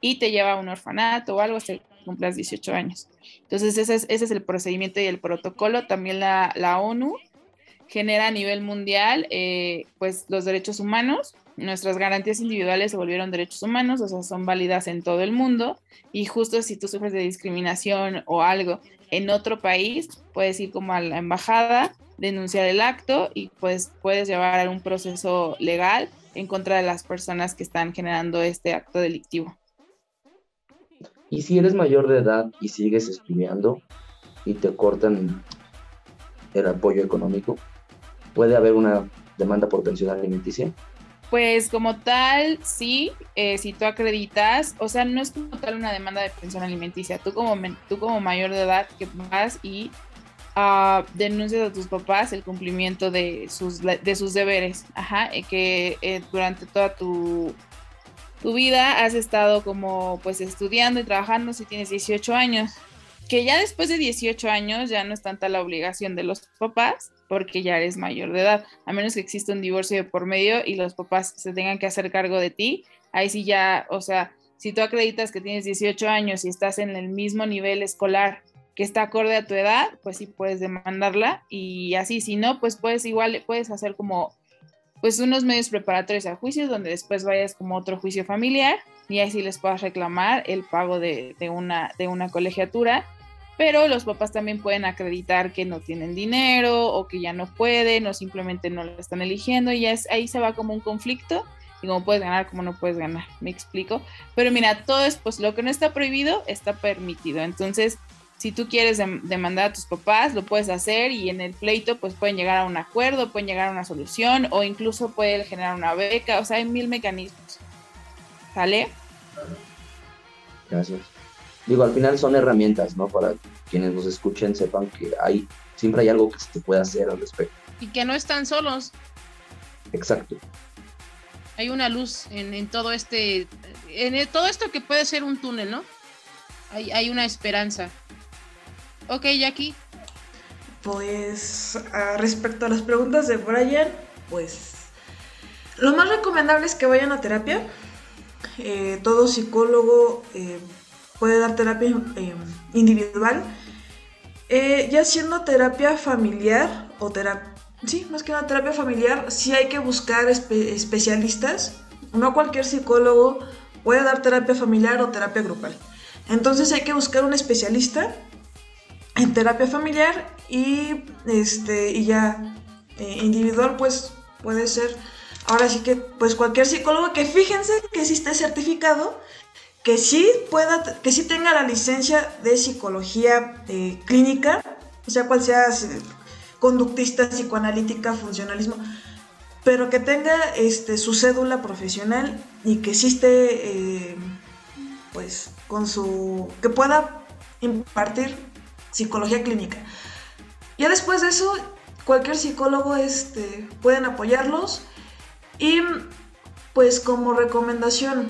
y te lleva a un orfanato o algo, cumplas 18 años. Entonces, ese es, ese es el procedimiento y el protocolo. También la, ONU genera a nivel mundial eh, pues los derechos humanos. Nuestras garantías individuales se volvieron derechos humanos, o sea, son válidas en todo el mundo. Y justo si tú sufres de discriminación o algo en otro país, puedes ir como a la embajada, denunciar el acto y pues puedes llevar a un proceso legal en contra de las personas que están generando este acto delictivo. Y si eres mayor de edad y sigues estudiando y te cortan el apoyo económico, ¿puede haber una demanda por pensión alimenticia? Pues como tal, sí, eh, si tú acreditas, o sea, no es como tal una demanda de pensión alimenticia, tú como, tú como mayor de edad que vas y uh, denuncias a tus papás el cumplimiento de sus, de sus deberes, ajá, eh, que eh, durante toda tu tu vida has estado como pues estudiando y trabajando si tienes 18 años, que ya después de 18 años ya no es tanta la obligación de los papás porque ya eres mayor de edad, a menos que exista un divorcio de por medio y los papás se tengan que hacer cargo de ti, ahí sí ya, o sea, si tú acreditas que tienes 18 años y estás en el mismo nivel escolar que está acorde a tu edad, pues sí puedes demandarla y así, si no, pues puedes igual, puedes hacer como pues unos medios preparatorios a juicios donde después vayas como otro juicio familiar y ahí sí les puedas reclamar el pago de, una, de una colegiatura, pero los papás también pueden acreditar que no tienen dinero o que ya no pueden o simplemente no lo están eligiendo y es, ahí se va como un conflicto y como puedes ganar, como no puedes ganar, me explico. Pero mira, todo es, pues lo que no está prohibido está permitido, entonces si tú quieres demandar a tus papás, lo puedes hacer y en el pleito pues pueden llegar a un acuerdo, pueden llegar a una solución o incluso pueden generar una beca, o sea, hay mil mecanismos. ¿Sale? Gracias. Digo, al final son herramientas, ¿no? Para quienes nos escuchen sepan que hay, siempre hay algo que se puede hacer al respecto. Y que no están solos. Exacto. Hay una luz en, todo este, en todo esto que puede ser un túnel, ¿no? Hay, hay una esperanza. Ok, Jackie. Pues respecto a las preguntas de Brian, pues lo más recomendable es que vayan a terapia. Eh, todo psicólogo eh, puede dar terapia eh, individual. ya siendo terapia familiar o terapia... Sí, más que una terapia familiar, sí hay que buscar especialistas. No cualquier psicólogo puede dar terapia familiar o terapia grupal. Entonces hay que buscar un especialista en terapia familiar y este y ya eh, individual pues puede ser ahora sí que pues cualquier psicólogo que fíjense que sí esté certificado que sí pueda que sí tenga la licencia de psicología eh, clínica o sea cual sea conductista, psicoanalítica, funcionalismo, pero que tenga este, su cédula profesional y que existe, eh, pues, con su, que pueda impartir psicología clínica. Ya después de eso, cualquier psicólogo este, pueden apoyarlos y pues como recomendación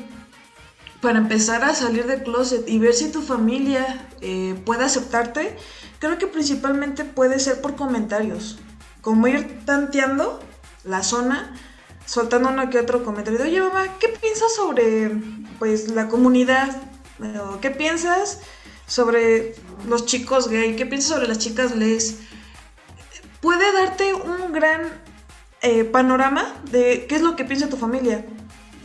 para empezar a salir del closet y ver si tu familia eh, puede aceptarte, creo que principalmente puede ser por comentarios, como ir tanteando la zona, soltando uno que otro comentario de, oye mamá, ¿qué piensas sobre pues la comunidad? ¿Qué piensas sobre los chicos gay? ¿Qué piensas sobre las chicas les? Puede darte un gran eh, panorama de qué es lo que piensa tu familia.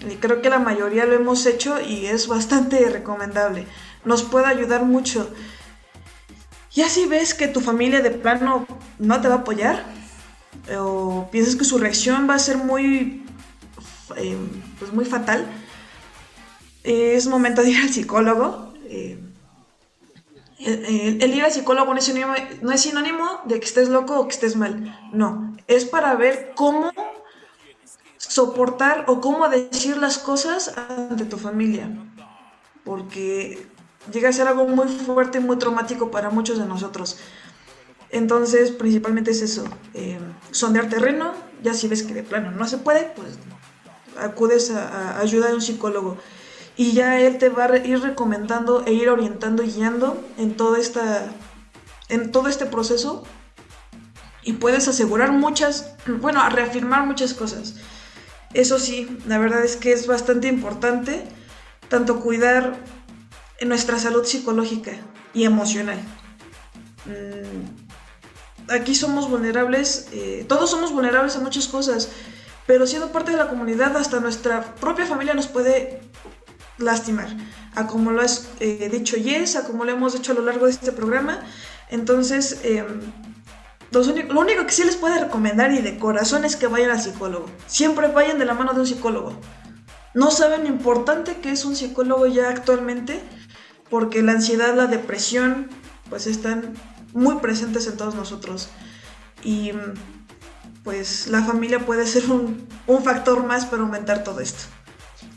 Y creo que la mayoría lo hemos hecho y es bastante recomendable. Nos puede ayudar mucho. Y así ves que tu familia de plano no te va a apoyar, o piensas que su reacción va a ser muy, eh, pues muy fatal, es momento de ir al psicólogo. Eh, el, ir al psicólogo no es, sinónimo, no es sinónimo de que estés loco o que estés mal. No, es para ver cómo soportar o cómo decir las cosas ante tu familia. Porque llega a ser algo muy fuerte y muy traumático para muchos de nosotros. Entonces, principalmente es eso, eh, sondear terreno, ya si ves que de plano no se puede, pues acudes a, a ayuda de un psicólogo y ya él te va a ir recomendando e ir orientando y guiando en todo, esta, en todo este proceso y puedes asegurar muchas, bueno, reafirmar muchas cosas. Eso sí, la verdad es que es bastante importante tanto cuidar nuestra salud psicológica y emocional. Mm, aquí somos vulnerables, eh, todos somos vulnerables a muchas cosas, pero siendo parte de la comunidad, hasta nuestra propia familia nos puede lastimar, a como lo has eh, dicho Yes, a como lo hemos hecho a lo largo de este programa. Entonces, em, lo único que sí les puede recomendar y de corazón es que vayan al psicólogo. Siempre vayan de la mano de un psicólogo. No saben lo importante que es un psicólogo ya actualmente, porque la ansiedad, la depresión, pues están muy presentes en todos nosotros. Y pues la familia puede ser un, un factor más para aumentar todo esto.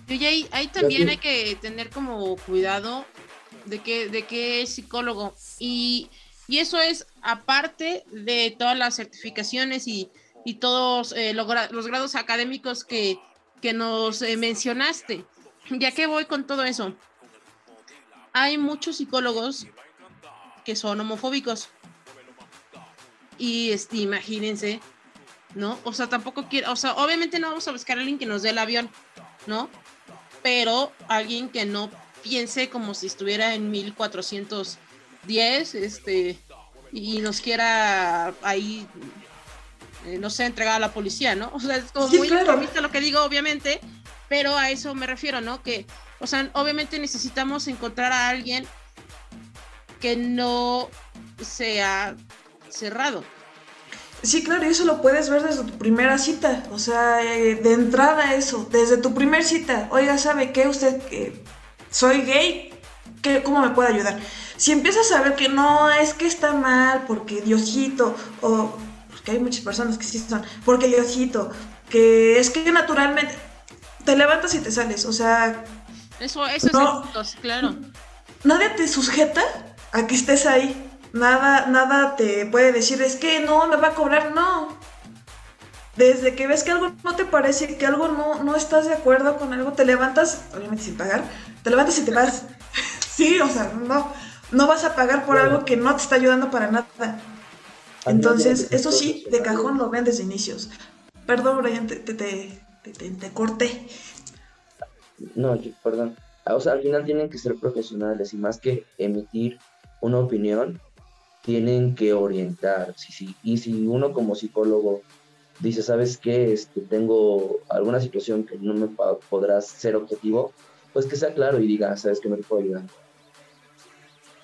Y ahí, ahí también hay que tener como cuidado de que, de qué es psicólogo. Y, eso es aparte de todas las certificaciones y, todos eh, los, grados académicos que, nos eh, mencionaste. ¿Ya que voy con todo eso? Hay muchos psicólogos que son homofóbicos. Y este, imagínense, ¿no? O sea, tampoco quiero, o sea, obviamente no vamos a buscar a alguien que nos dé el avión, ¿no? Pero alguien que no piense como si estuviera en 1410, este, y nos quiera ahí, eh, no sé, entregar a la policía, ¿no? O sea, es como muy claro. lo que digo, obviamente, pero a eso me refiero, ¿no? Que, o sea, obviamente necesitamos encontrar a alguien que no sea cerrado. Sí, claro, y eso lo puedes ver desde tu primera cita. O sea, eh, de entrada eso, desde tu primera cita. Oiga, ¿sabe qué? Usted, que soy gay, ¿qué, ¿cómo me puede ayudar? Si empiezas a ver que no, es que está mal porque Diosito, o porque hay muchas personas que sí son, porque Diosito, que es que naturalmente te levantas y te sales. O sea, eso, eso es claro. Nadie te sujeta a que estés ahí. Nada, nada te puede decir, es que no, me va a cobrar, no. Desde que ves que algo no te parece, que algo no, no estás de acuerdo con algo, te levantas, obviamente sin pagar, te levantas y te vas. sí, o sea, no, no vas a pagar por algo que no te está ayudando para nada. Entonces, eso sí, de cajón lo ven desde inicios. Perdón, Brian, te, te, te, te corté. No, perdón. O sea, al final tienen que ser profesionales y más que emitir una opinión, tienen que orientar. Y si uno como psicólogo dice, ¿sabes qué? Este, tengo alguna situación que no me podrás ser objetivo, pues que sea claro y diga, ¿sabes qué me puedo ayudar?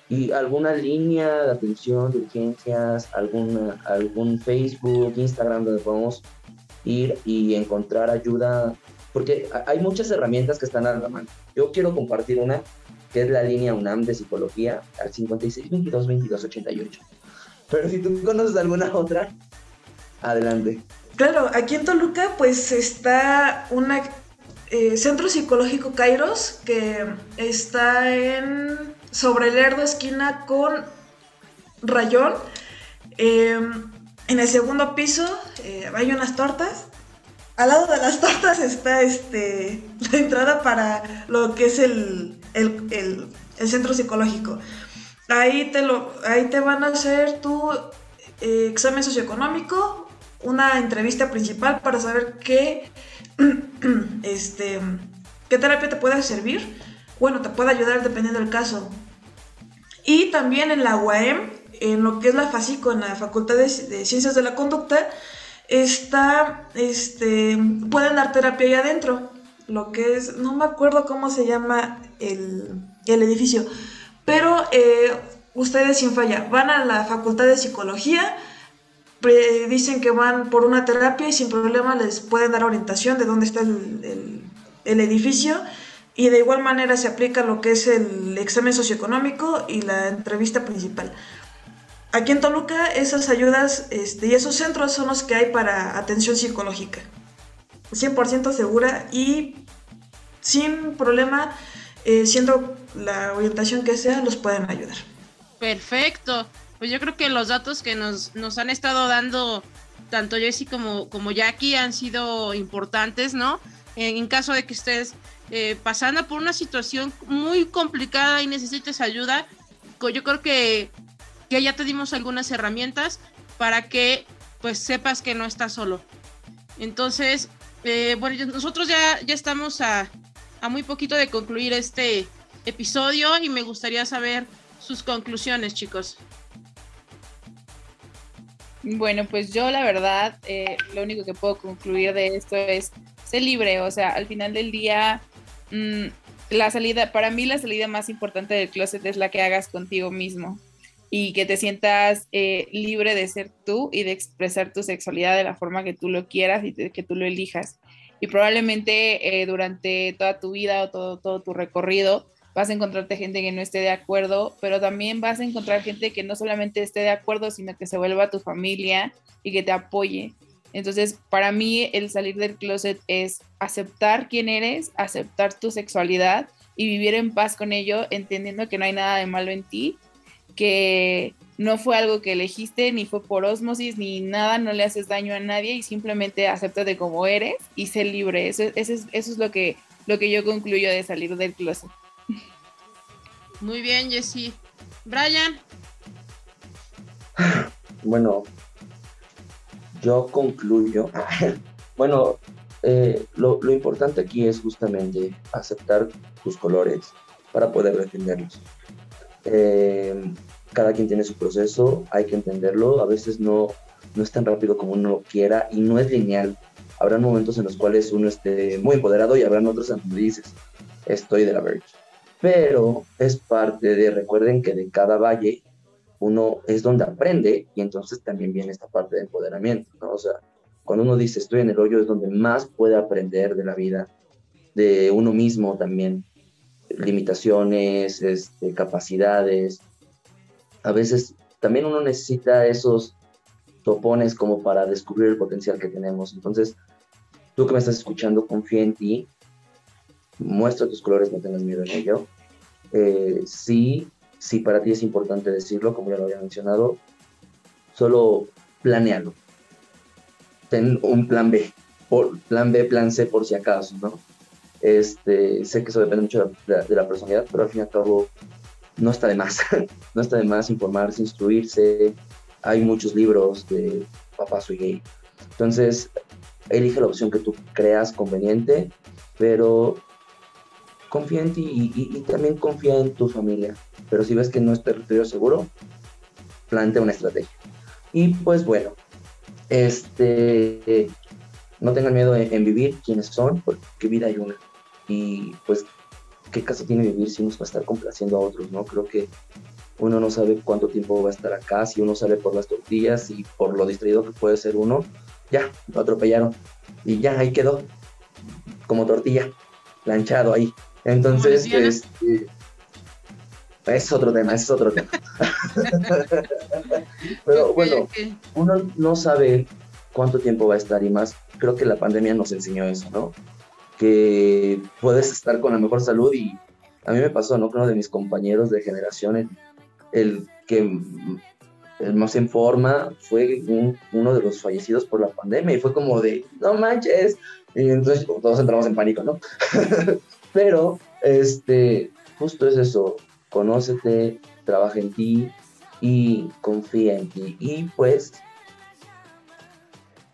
Y alguna línea de atención, de urgencias, alguna, algún Facebook, Instagram donde podamos ir y encontrar ayuda, porque hay muchas herramientas que están a la mano. Yo quiero compartir una que es la línea UNAM de psicología al 56 22 22 88. Pero si tú conoces alguna otra, adelante. Claro, aquí en Toluca pues está un eh, centro psicológico Kairos que está en sobre el Lerdo esquina con Rayón. Em, en el segundo piso eh, hay unas tortas. Al lado de las tortas está este, la entrada para lo que es el, el, centro psicológico. Ahí te, lo, ahí te van a hacer tu eh, examen socioeconómico, una entrevista principal para saber qué, este, qué terapia te puede servir. Bueno, te puede ayudar dependiendo del caso. Y también en la UAM, en lo que es la FACICO, en la Facultad de, Ciencias de la Conducta, está, este, pueden dar terapia ahí adentro. Lo que es, no me acuerdo cómo se llama el, edificio, pero eh, ustedes sin falla van a la Facultad de Psicología, dicen que van por una terapia y sin problema les pueden dar orientación de dónde está el, el edificio y de igual manera se aplica lo que es el examen socioeconómico y la entrevista principal. Aquí en Toluca esas ayudas este, y esos centros son los que hay para atención psicológica. 100% segura y sin problema, eh, siendo la orientación que sea, los pueden ayudar. Perfecto. Pues yo creo que los datos que nos, nos han estado dando tanto Jessy como, como Jackie han sido importantes, ¿no? En, en caso de que ustedes eh, pasando por una situación muy complicada y necesites ayuda, yo creo que, ya te dimos algunas herramientas para que pues sepas que no estás solo. Entonces, eh, bueno, nosotros ya, ya estamos a, muy poquito de concluir este episodio y me gustaría saber sus conclusiones, chicos. Bueno, pues yo la verdad, eh, lo único que puedo concluir de esto es ser libre, o sea, al final del día Mm, la salida, para mí la salida más importante del closet es la que hagas contigo mismo y que te sientas eh, libre de ser tú y de expresar tu sexualidad de la forma que tú lo quieras y que tú lo elijas. Y probablemente eh, durante toda tu vida o todo, todo tu recorrido vas a encontrarte gente que no esté de acuerdo, pero también vas a encontrar gente que no solamente esté de acuerdo, sino que se vuelva tu familia y que te apoye. Entonces, para mí el salir del closet es aceptar quién eres, aceptar tu sexualidad y vivir en paz con ello, entendiendo que no hay nada de malo en ti, que no fue algo que elegiste, ni fue por osmosis, ni nada, no le haces daño a nadie y simplemente acéptate como eres y sé libre. Eso, es, eso es lo que, lo que yo concluyo de salir del closet. Muy bien, Jessy. Brian. Bueno, yo concluyo, bueno, eh, lo, importante aquí es justamente aceptar tus colores para poder defenderlos. Eh, cada quien tiene su proceso, hay que entenderlo, a veces no, no es tan rápido como uno quiera y no es lineal. Habrá momentos en los cuales uno esté muy empoderado y habrán otros en donde dices, estoy de la verge. Pero es parte de, recuerden que de cada valle uno es donde aprende y entonces también viene esta parte de empoderamiento. O sea, cuando uno dice estoy en el hoyo es donde más puede aprender de la vida, de uno mismo también, limitaciones, este, capacidades. A veces también uno necesita esos topones como para descubrir el potencial que tenemos. Entonces, tú que me estás escuchando, confía en ti, muestra tus colores, no tengas miedo en ello. Eh, sí, si para ti es importante decirlo, como ya lo había mencionado, solo planealo. Ten un plan B, por, plan B, plan C por si acaso, ¿no? Este, sé que eso depende mucho de la, personalidad, pero al fin y al cabo no está de más. no está de más informarse, instruirse. Hay muchos libros de papá soy gay. Entonces, elige la opción que tú creas conveniente, pero confía en ti y, también confía en tu familia. Pero si ves que no es territorio seguro, plantea una estrategia. Y pues bueno, este, no tengan miedo en, vivir quienes son, porque vida hay una. Y pues, ¿qué caso tiene vivir si uno va a estar complaciendo a otros? no Creo que uno no sabe cuánto tiempo va a estar acá, si uno sale por las tortillas y por lo distraído que puede ser uno, ya, lo atropellaron. Y ya, ahí quedó, como tortilla, planchado ahí. Entonces, este, es otro tema, es otro tema. Pero bueno, uno no sabe cuánto tiempo va a estar y más, creo que la pandemia nos enseñó eso, ¿no? Que puedes estar con la mejor salud y a mí me pasó, ¿no? Que uno de mis compañeros de generación, el, que más en forma fue uno de los fallecidos por la pandemia y fue como de, no manches. Y entonces todos entramos en pánico, ¿no? Pero, este, justo es eso, conócete, trabaja en ti y confía en ti. Y pues,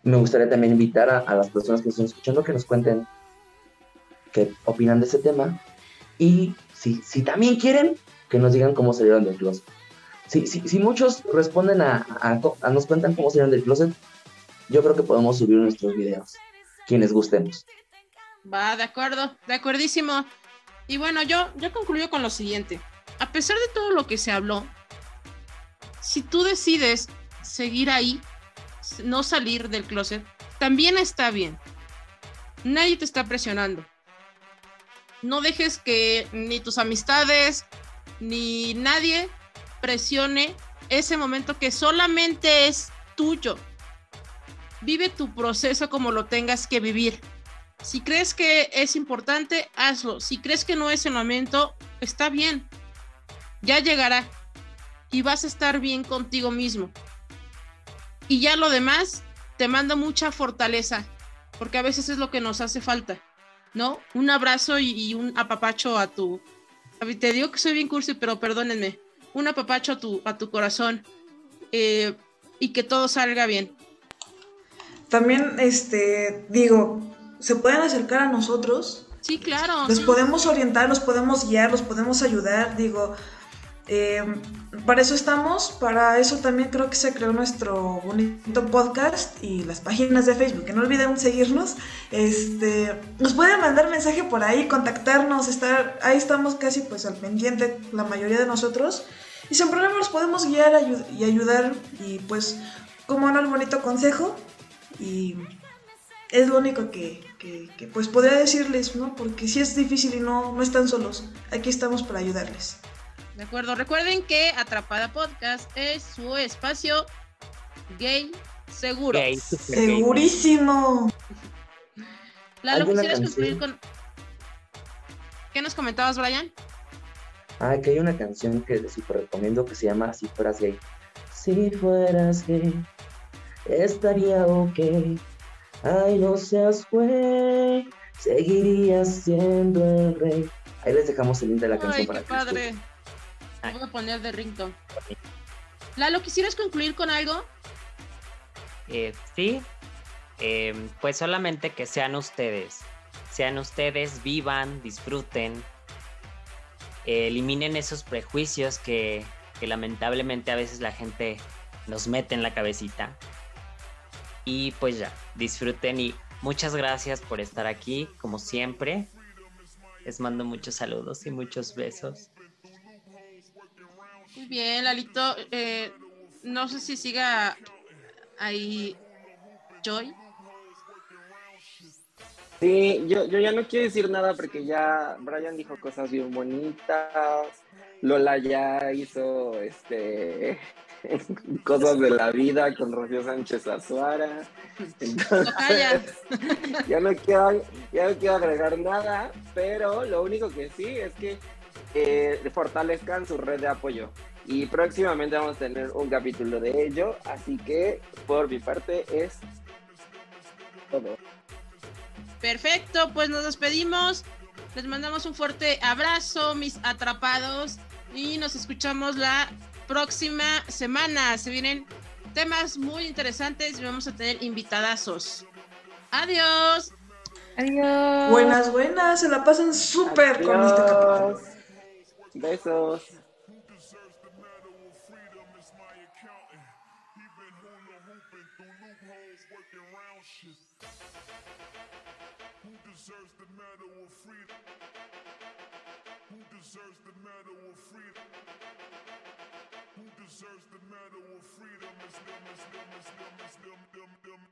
me gustaría también invitar a, las personas que están escuchando que nos cuenten qué opinan de ese tema y si, si también quieren, que nos digan cómo salieron del closet. Si, si, si muchos responden a, a, nos cuentan cómo salieron del closet, yo creo que podemos subir nuestros videos, quienes gustemos. Va, de acuerdo, de acuerdísimo. Y bueno, yo, yo concluyo con lo siguiente. A pesar de todo lo que se habló, si tú decides seguir ahí, no salir del closet, también está bien. Nadie te está presionando. No dejes que ni tus amistades ni nadie presione ese momento que solamente es tuyo. Vive tu proceso como lo tengas que vivir. Si crees que es importante, hazlo. Si crees que no es el momento, está bien. Ya llegará. Y vas a estar bien contigo mismo. Y ya lo demás, te mando mucha fortaleza. Porque a veces es lo que nos hace falta. ¿No? Un abrazo y, un apapacho a tu... Te digo que soy bien cursi, pero perdónenme. Un apapacho a tu, a tu corazón. Eh, y que todo salga bien. También, este, digo, se pueden acercar a nosotros. Sí, claro. Los podemos orientar, los podemos guiar, los podemos ayudar. Digo, eh, para eso estamos, para eso también creo que se creó nuestro bonito podcast y las páginas de Facebook, que no olviden seguirnos. Este, nos pueden mandar mensaje por ahí, contactarnos, estar, ahí estamos casi pues al pendiente la mayoría de nosotros. Y sin problema los podemos guiar y ayudar y pues como no el bonito consejo y es lo único que, pues podría decirles, ¿no? Porque si es difícil y no, no están solos. Aquí estamos para ayudarles. De acuerdo. Recuerden que Atrapada Podcast es su espacio gay seguro. Segurísimo. Lalo, ¿quisieras concluir con. ¿Qué nos comentabas, Brian? Ah, que hay una canción que super recomiendo que se llama Si fueras gay. Si fueras gay, estaría ok Ay, no seas güey, seguirías siendo el rey. Ahí les dejamos el link de la canción Ay, para qué que padre. Voy a poner de rington. Lalo, ¿quisieras concluir con algo? Eh, sí. Em, pues solamente que sean ustedes. Sean ustedes, vivan, disfruten. eliminen esos prejuicios que, que lamentablemente a veces la gente nos mete en la cabecita. Y pues ya, disfruten y muchas gracias por estar aquí, como siempre. Les mando muchos saludos y muchos besos. Muy bien, Lalito. Eh, no sé si siga ahí Joy. Sí, yo, yo ya no quiero decir nada porque ya Brian dijo cosas bien bonitas. Lola ya hizo este cosas de la vida con Rocío Sánchez Azuara. Entonces, ya no quiero, ya no quiero agregar nada, pero lo único que sí es que eh, fortalezcan su red de apoyo. Y próximamente vamos a tener un capítulo de ello, así que por mi parte es todo. Perfecto, pues nos despedimos. Les mandamos un fuerte abrazo, mis atrapados, y nos escuchamos la próxima semana. Se vienen temas muy interesantes y vamos a tener invitadazos. Adiós. Adiós. Buenas, buenas. Se la pasan súper con este capítulo. Besos. Who deserves the medal of freedom is my accountant. He been hula hooping through loopholes, working round shit. Who deserves the medal of freedom? Who deserves the medal of freedom? Who deserves the medal of freedom is them, them, them, them, them, them.